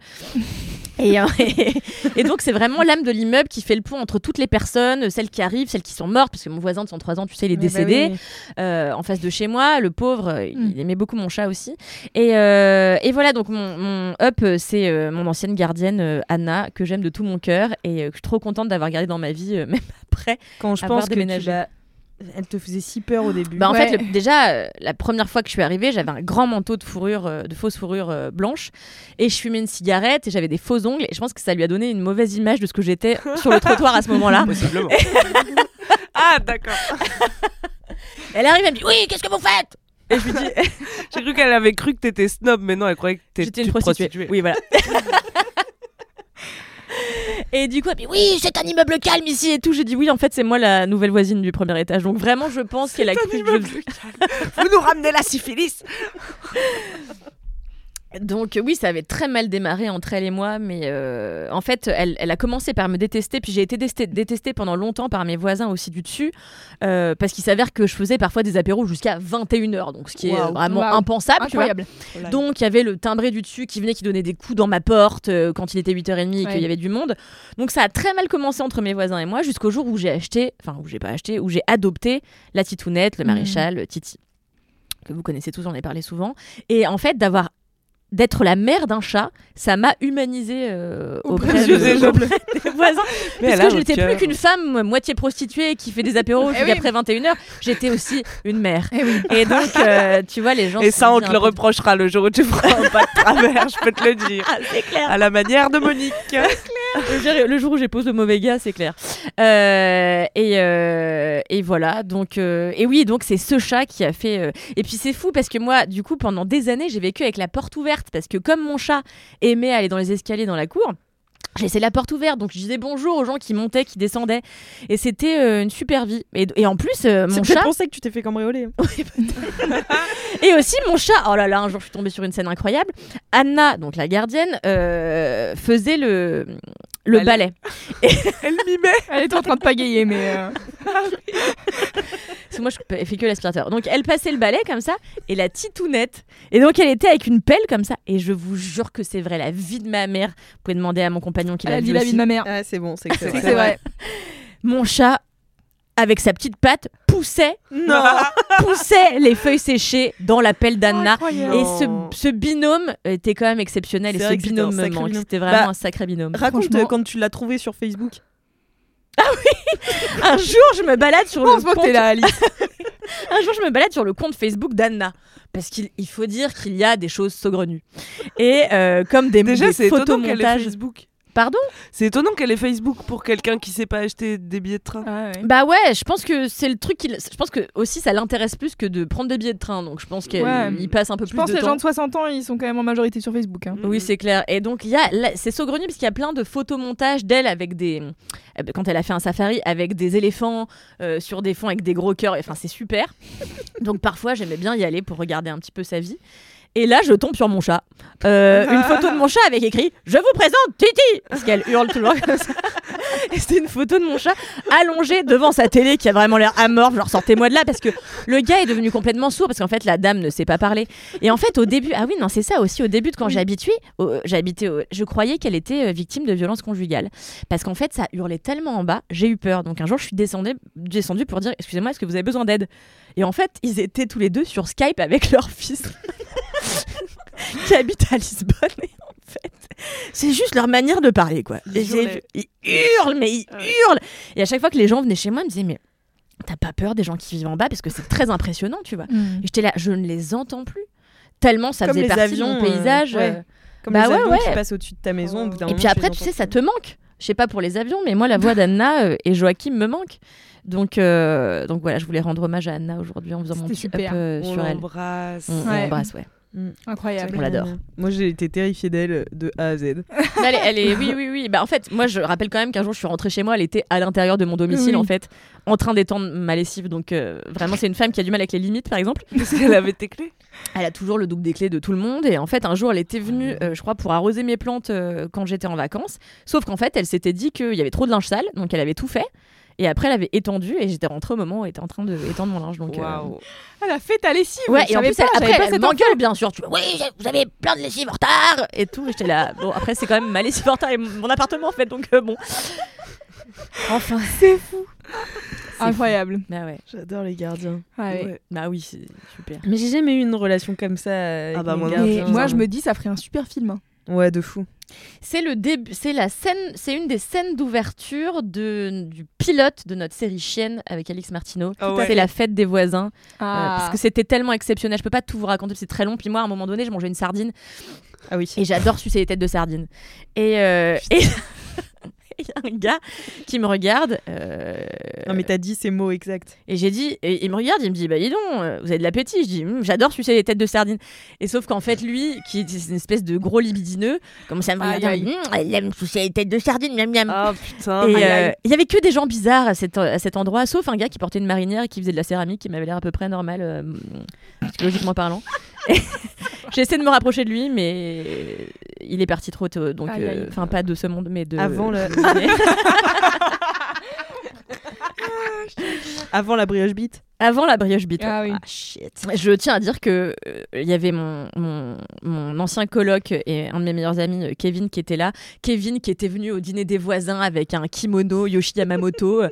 Et, euh, et donc, c'est vraiment l'âme de l'immeuble qui fait le pont entre toutes les personnes, celles qui arrivent, celles qui sont mortes, parce que mon voisin de 103 ans, tu sais, il est Mais bah décédé oui. euh, en face de chez moi. Le pauvre, euh, Mm. il aimait beaucoup mon chat aussi. Et, euh, et voilà, donc mon, mon up, c'est mon ancienne gardienne, Anna, que j'aime de tout mon cœur et que je suis trop contente d'avoir gardé dans ma vie, même après. Quand je pense que tu l'as- Elle te faisait si peur au début. Bah, en Ouais. fait, le- déjà, euh, la première fois que je suis arrivée, j'avais un grand manteau de fourrure, euh, de fausse fourrure euh, blanche, et je fumais une cigarette, et j'avais des faux ongles, et je pense que ça lui a donné une mauvaise image de ce que j'étais sur le trottoir à ce moment-là. Possiblement. ah, d'accord. Elle arrive, elle me dit Oui, qu'est-ce que vous faites? Et je lui dis J'ai cru qu'elle avait cru que t'étais snob, mais non, elle croyait que t'étais J'étais une prostituée. Oui, voilà. Et du coup, elle me dit oui, c'est un immeuble calme ici et tout. J'ai dit oui, en fait, c'est moi la nouvelle voisine du premier étage. Donc vraiment, je pense qu'elle a cru que je Vous nous ramenez la syphilis Donc oui, ça avait très mal démarré entre elle et moi, mais euh, en fait, elle, elle a commencé par me détester, puis j'ai été détestée, détestée pendant longtemps par mes voisins aussi du dessus, euh, parce qu'il s'avère que je faisais parfois des apéros jusqu'à 21h, donc ce qui est vraiment impensable, tu vois. Incroyable. Donc il y avait le timbré du dessus qui venait, qui donnait des coups dans ma porte euh, quand il était 8h30 et qu'il y avait du monde. Donc ça a très mal commencé entre mes voisins et moi jusqu'au jour où j'ai acheté, enfin où j'ai pas acheté, où j'ai adopté la titounette, le Mhm. maréchal, le Titi, que vous connaissez tous, j'en ai parlé souvent. Et en fait d'avoir d'être la mère d'un chat, ça m'a humanisé euh, auprès, de- des auprès des voisins. Mais Parce que je n'étais plus qu'une femme moitié prostituée qui fait des apéros Eh jusqu'à oui. après 21h. J'étais aussi une mère. Eh oui. Et donc, euh, tu vois, les gens. Et ça, on te le reprochera le jour où tu feras un pas de travers, je peux te le dire. Ah, c'est clair. À la manière de Monique. le jour où j'épouse le mauvais gars, c'est clair. Euh, et, euh, et voilà, donc euh, et oui, donc c'est ce chat qui a fait. euh, Et puis c'est fou parce que moi, du coup, pendant des années, j'ai vécu avec la porte ouverte parce que comme mon chat aimait aller dans les escaliers dans la cour. J'ai laissé la porte ouverte, donc je disais bonjour aux gens qui montaient, qui descendaient. Et c'était euh, une super vie. Et, et en plus, euh, mon chat. pour ça que tu t'es fait cambrioler. Et aussi mon chat, oh là là, un jour je suis tombée sur une scène incroyable. Anna, donc la gardienne, euh, faisait le, le balai. Elle mimait. Elle était en train de pagayer, mais. euh, Parce que moi je fais que l'aspirateur. Donc elle passait le balai comme ça et la titounette. Et donc elle était avec une pelle comme ça. Et je vous jure que c'est vrai, la vie de ma mère. Vous pouvez demander à mon compagnon qui Elle l'a a vu dit la aussi. vie de ma mère. Ah, c'est bon, c'est que c'est C'est vrai. vrai. Mon chat, avec sa petite patte, poussait, Non poussait les feuilles séchées dans la pelle d'Anna. Et ce, ce binôme était quand même exceptionnel. Et ce binôme manque. C'était vraiment Bah, un sacré binôme. Raconte Franchement. euh, quand tu l'as trouvé sur Facebook. Un jour, je me balade sur le compte là, Alice. Un jour, je me balade sur le compte Facebook d'Anna. Parce qu'il il faut dire qu'il y a des choses saugrenues. Et euh, comme des, Déjà, des photomontages. Facebook. Pardon C'est étonnant qu'elle ait Facebook pour quelqu'un qui sait pas acheter des billets de train. Ah ouais. Bah ouais, je pense que c'est le truc qui. Je pense que aussi ça l'intéresse plus que de prendre des billets de train. Donc je pense qu'il Ouais. passe un peu Je plus pense de que les temps. gens de 60 ans, ils sont quand même en majorité sur Facebook. hein. Oui, c'est clair. Et donc, il y a, c'est saugrenu parce qu'il y a plein de photomontages d'elle avec des. euh, Quand elle a fait un safari avec des éléphants euh, sur des fonds avec des gros cœurs. Enfin, c'est super. donc, parfois, j'aimais bien y aller pour regarder un petit peu sa vie. Et là, je tombe sur mon chat. Euh, une photo de mon chat avec écrit Je vous présente Titi Parce qu'elle hurle tout le temps comme ça. Et c'était une photo de mon chat allongé devant sa télé qui a vraiment l'air amorphe. Genre, sortez-moi de là parce que le gars est devenu complètement sourd parce qu'en fait, la dame ne sait pas parler. Et en fait, au début, ah oui, non, c'est ça aussi. Au début, de quand j'ai habité, au- je croyais qu'elle était euh, victime de violence conjugale. Parce qu'en fait, ça hurlait tellement en bas, j'ai eu peur. Donc un jour, je suis descendue, descendue pour dire Excusez-moi, est-ce que vous avez besoin d'aide? Et en fait, ils étaient tous les deux sur Skype avec leur fils. qui habite à Lisbonne et en fait c'est juste leur manière de parler quoi Ils hurlent mais ils hurlent et à chaque fois que les gens venaient chez moi ils me disaient mais t'as pas peur des gens qui vivent en bas? Parce que c'est très impressionnant tu vois Mm. et j'étais là je ne les entends plus tellement ça Comme faisait partie avions, de mon euh, paysage ouais. euh. Comme Bah les ouais, avions ouais. qui passent au-dessus de ta maison. au bout d'un et moment, puis après tu sais ça te manque je sais pas pour les avions mais moi la voix d'Anna euh, et Joachim me manque donc euh, donc voilà je voulais rendre hommage à Anna aujourd'hui en faisant mon petit super. up euh, On sur elle l'embrasse. on, on Ouais. l'embrasse ouais Incroyable. On l'adore. Moi, j'ai été terrifiée d'elle de A à Z. Mais elle, est- elle est, oui, oui, oui. Bah, en fait, moi, je rappelle quand même qu'un jour, je suis rentrée chez moi, elle était à l'intérieur de mon domicile, Oui. en fait, en train d'étendre ma lessive. Donc, euh, vraiment, c'est une femme qui a du mal avec les limites, par exemple. Parce qu'elle avait tes clés. Elle a toujours le double des clés de tout le monde. Et en fait, un jour, elle était venue, euh, je crois, pour arroser mes plantes euh, quand j'étais en vacances. Sauf qu'en fait, elle s'était dit qu'il y avait trop de linge sale, donc elle avait tout fait. Et après, elle avait étendu, et j'étais rentrée au moment où elle était en train d'étendre mon linge. Donc, euh, Waouh. Elle a fait ta lessive. Ouais, et en plus, pas, elle, après, pas elle cette m'engueule, bien sûr. Tu vois, oui, vous avez plein de lessive en retard et tout. J'étais là. Bon, après, c'est quand même ma lessive en retard et mon appartement, en fait. Donc, euh, bon. Enfin, C'est fou. Incroyable. fou. Bah ouais. J'adore les gardiens. Ah ouais. Ouais. Bah oui, c'est super. Mais j'ai jamais eu une relation comme ça. Avec Ah bah, moi non gardien. Mais moi, je me dis, ça ferait un super film. hein. Ouais, de fou. C'est le début, c'est la scène, c'est une des scènes d'ouverture de du pilote de notre série Chienne avec Alix Martineau. Ah ouais. C'est la fête des voisins euh, Ah. parce que c'était tellement exceptionnel. Je peux pas tout vous raconter, c'est très long. Puis moi, à un moment donné, je mangeais une sardine Ah oui. et j'adore sucer les têtes de sardines. Et euh, et il y a un gars qui me regarde. euh, Non, mais t'as dit ces mots exacts. Et j'ai dit, et il me regarde, il me dit, bah dis donc, euh, vous avez de l'appétit. Je dis, Hum, j'adore sucer les têtes de sardines. Et sauf qu'en fait, lui, qui est une espèce de gros libidineux, commence à me Aïe, regarder, aïe. Hum, aime sucer les têtes de sardines, miam miam. Ah putain. Et euh, il y avait que des gens bizarres à cet, à cet endroit, sauf un gars qui portait une marinière et qui faisait de la céramique, qui m'avait l'air à peu près normal, euh, psychologiquement parlant. J'ai essayé de me rapprocher de lui, mais il est parti trop tôt. Donc, Aïe, euh, aïe. enfin, pas de ce monde, mais de. Avant le- Mais- Avant la brioche bite. Avant la brioche ouais. Ah oui. shit. Je tiens à dire que euh, il y avait mon, mon, mon ancien coloc et un de mes meilleurs amis, euh, Kevin, qui était là. Kevin qui était venu au dîner des voisins avec un kimono Yoshi Yamamoto,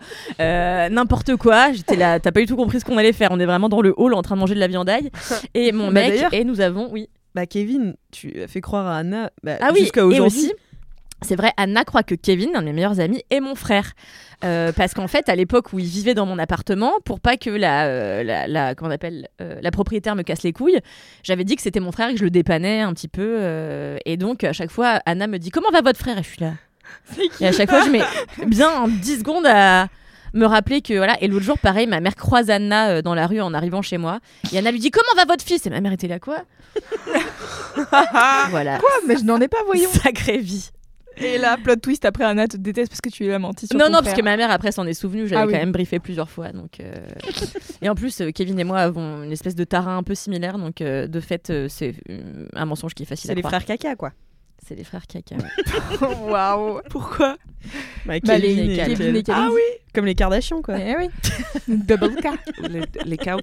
euh, n'importe quoi. J'étais là, t'as pas du tout compris ce qu'on allait faire. On est vraiment dans le hall en train de manger de la viandaille. Et mon Bah, mec, et nous avons, oui. Bah, Kevin, tu as fait croire à Anna. Bah, Ah oui, jusqu'à aujourd'hui. C'est vrai, Anna croit que Kevin, un de mes meilleurs amis, est mon frère. Euh, parce qu'en fait, à l'époque où il vivait dans mon appartement, pour pas que la, euh, la, la- comment on appelle, euh, la propriétaire me casse les couilles, j'avais dit que c'était mon frère et que je le dépannais un petit peu. euh, et donc, à chaque fois, Anna me dit Comment va votre frère? Et je suis là. Et à chaque fois, je mets bien 10 secondes à, me rappeler que voilà. Et l'autre jour, pareil, ma mère croise Anna euh, dans la rue en arrivant chez moi. Et Anna lui dit Comment va votre fils? Et ma mère était là, quoi? Voilà. Quoi? Mais je n'en ai pas, voyons. Sacrée vie. Et là, plot twist, après Anna te déteste parce que tu lui as menti sur Non, ton non, parce que ma mère après s'en est souvenue. J'avais Ah oui. quand même briefé plusieurs fois. Donc, euh, et en plus, euh, Kevin et moi avons une espèce de tarin un peu similaire. Donc, euh, de fait, euh, c'est un mensonge qui est facile C'est à les croire. frères caca, quoi. C'est les frères caca. Waouh. Pourquoi? Bah, Bah, les- Kevin et Kevin Kevin. et Kevin. Ah oui Comme les Kardashians, quoi. Eh oui. Double K. Les, les carrot.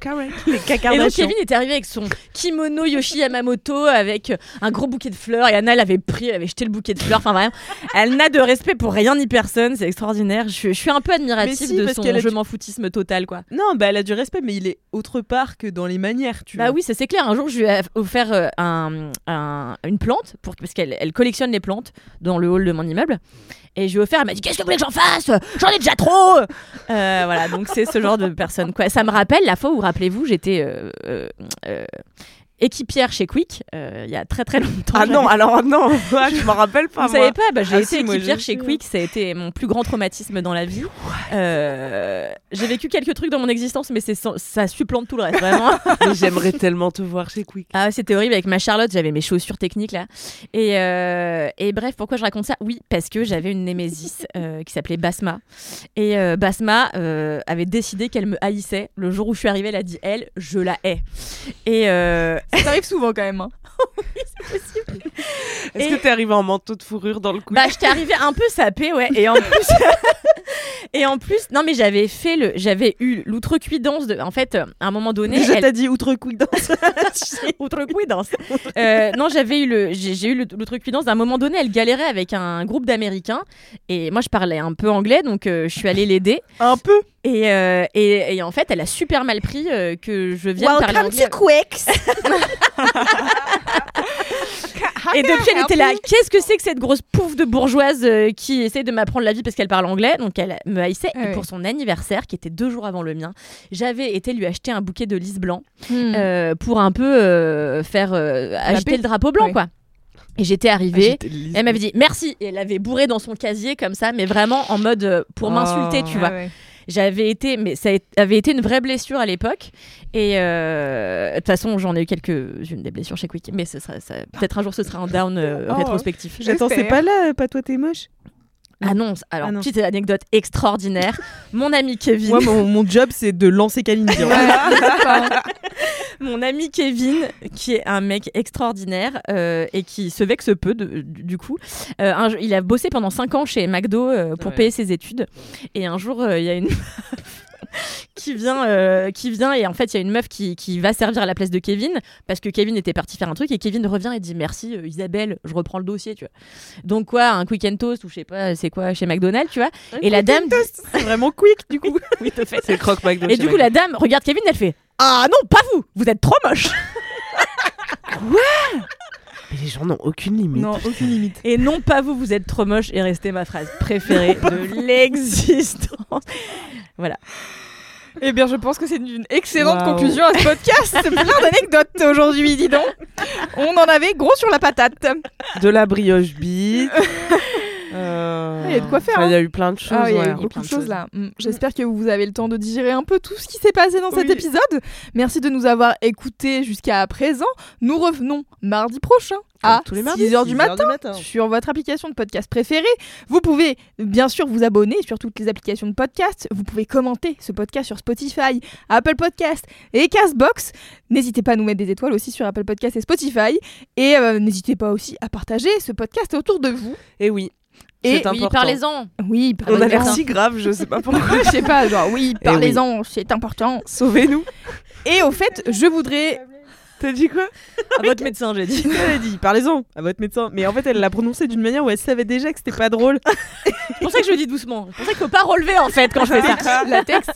Les Et donc. Kevin était arrivé avec son kimono Yoshi Yamamoto avec un gros bouquet de fleurs et Anna l'avait pris, elle avait jeté le bouquet de fleurs. Enfin vraiment, elle n'a de respect pour rien ni personne, c'est extraordinaire. Je, je suis un peu admirative si, de son je du- m'en foutisme total quoi. Non, bah elle a du respect, mais il est autre part que dans les manières, tu Bah vois. oui, ça c'est clair. Un jour, je lui ai offert euh, un, un- une plante pour, parce qu'elle elle collectionne les plantes dans le hall de mon immeuble. Et je lui ai offert, elle m'a dit Qu'est-ce que vous voulez que j'en fasse? J'en ai déjà trop Euh, Voilà, donc c'est ce genre de personne. Quoi. Ça me rappelle la fois où, rappelez-vous, j'étais euh, euh, équipière chez Quick euh, il y a très très longtemps. Ah non, alors non, je m'en rappelle pas. Vous moi. savez pas, bah, j'ai Ah été si, équipière chez. Quick, ça a été mon plus grand traumatisme dans la vie. Euh, j'ai vécu quelques trucs dans mon existence, mais c'est ça supplante tout le reste, vraiment. J'aimerais tellement te voir chez Quick. Ah, c'était horrible avec ma Charlotte, j'avais mes chaussures techniques là. Et, euh, et bref, pourquoi je raconte ça? Oui, parce que j'avais une némésis qui s'appelait Basma. Et Basma avait décidé qu'elle me haïssait. Le jour où je suis arrivée, elle a dit Elle, je la hais. Et Ça arrive souvent quand même. hein. Est-ce Et- que t'es arrivé en manteau de fourrure dans le Quick bah, j'étais arrivée un peu sapée, ouais. Et en plus. Et en plus, non mais j'avais fait le, j'avais eu l'outrecuidance de, en fait, euh, à un moment donné, Déjà, elle- t'as dit outrecuidance. Outrecuidance. Euh, non, j'avais eu le, j'ai j'ai eu l'outrecuidance. À un moment donné, elle galérait avec un groupe d'Américains et moi je parlais un peu anglais, donc euh, je suis allée l'aider. Un peu. Et, euh, et, et en fait, elle a super mal pris euh, que je vienne parler anglais. Quicks. Et depuis, elle était là. Qu'est-ce que c'est que cette grosse pouffe de bourgeoise euh, qui essaie de m'apprendre la vie parce qu'elle parle anglais? Donc elle me haïssait. Ah et pour son anniversaire, qui était deux jours avant le mien, j'avais été lui acheter un bouquet de lys blanc Hmm. euh, pour un peu euh, faire euh, agiter le drapeau blanc, Ouais. quoi. Et j'étais Ah, arrivée. Elle m'avait dit merci et elle avait bourré dans son casier comme ça, mais vraiment en mode pour Oh. m'insulter, tu Ah vois. ouais. J'avais été, mais ça a- avait été une vraie blessure à l'époque. Et euh, de toute façon, j'en ai eu quelques-unes des blessures chez Quick, mais ce sera, ça- peut-être un jour ce sera un down euh, Oh. rétrospectif. J'attends, c'est pas là, pas toi, t'es moche. Ah non, c- alors Ah petite anecdote extraordinaire. Mon ami Kevin, Moi, mon, mon job, c'est de lancer Kalindi. hein. mon ami Kevin, qui est un mec extraordinaire euh, et qui se vexe peu de- du, coup. Euh, un il a bossé pendant 5 ans chez McDo euh, pour Ouais. payer ses études. Et un jour, euh, il y a une qui vient, euh, qui vient et en fait il y a une meuf qui, qui va servir à la place de Kevin parce que Kevin était parti faire un truc et Kevin revient et dit merci euh, Isabelle, je reprends le dossier, tu vois. Donc quoi, un quick and toast ou je sais pas, c'est quoi chez McDonald's, tu vois. et la dame, dit- C'est vraiment quick, du coup. oui, de fait. C'est croque McDo. Et du coup, la dame regarde Kevin, elle fait Ah non, pas vous, vous êtes trop moche. Mais les gens n'ont aucune limite. Non, aucune limite. Et non, pas vous, vous êtes trop moche est restée ma phrase préférée de l'existence. Voilà. Eh bien, je pense que c'est une excellente conclusion à ce podcast. C'est plein d'anecdotes aujourd'hui, dis donc. On en avait gros sur la patate. De la brioche bite. Euh, Il y a de quoi faire, enfin, Il y a hein. eu plein de choses. Ah, il y a eu beaucoup de de choses là. Mm. J'espère que vous avez le temps de digérer un peu tout ce qui s'est passé dans cet Oui. épisode. Merci de nous avoir écoutés jusqu'à présent. Nous revenons mardi prochain à tous les mardis, 6h du 6 matin. heures matin. sur votre application de podcast préférée. Vous pouvez bien sûr vous abonner sur toutes les applications de podcast. Vous pouvez commenter ce podcast sur Spotify, Apple Podcast et Castbox. N'hésitez pas à nous mettre des étoiles aussi sur Apple Podcast et Spotify. Et euh, n'hésitez pas aussi à partager ce podcast autour de vous. Et oui. Et Oui, parlez-en. Oui, On a l'air parlez-en. si grave, je sais pas pourquoi. Je sais pas, genre oui, Eh parlez-en, c'est important. Sauvez-nous. Et au fait, je voudrais. T'as dit quoi À votre médecin, j'ai dit. Elle a dit, parlez-en à votre médecin. Mais en fait, elle l'a prononcé d'une manière où elle savait déjà que c'était pas drôle. C'est pour ça que je le dis doucement. C'est pour ça qu'il faut pas relever en fait quand je fais ça. la texte.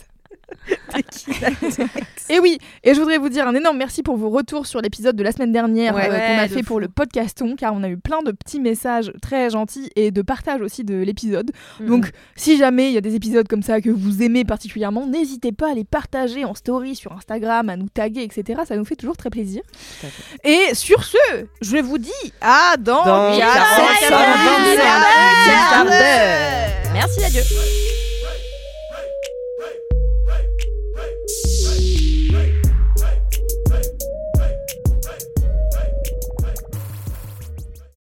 Et oui, et je voudrais vous dire un énorme merci pour vos retours sur l'épisode de la semaine dernière Ouais, euh, qu'on a fait pour le podcaston, car on a eu plein de petits messages très gentils et de partage aussi de l'épisode. Donc, si jamais il y a des épisodes comme ça que vous aimez particulièrement, n'hésitez pas à les partager en story sur Instagram, à nous taguer, etc. Ça nous fait toujours très plaisir. Et sur ce, je vous dis à dans, Dans 45 45 minutes. Merci, adieu.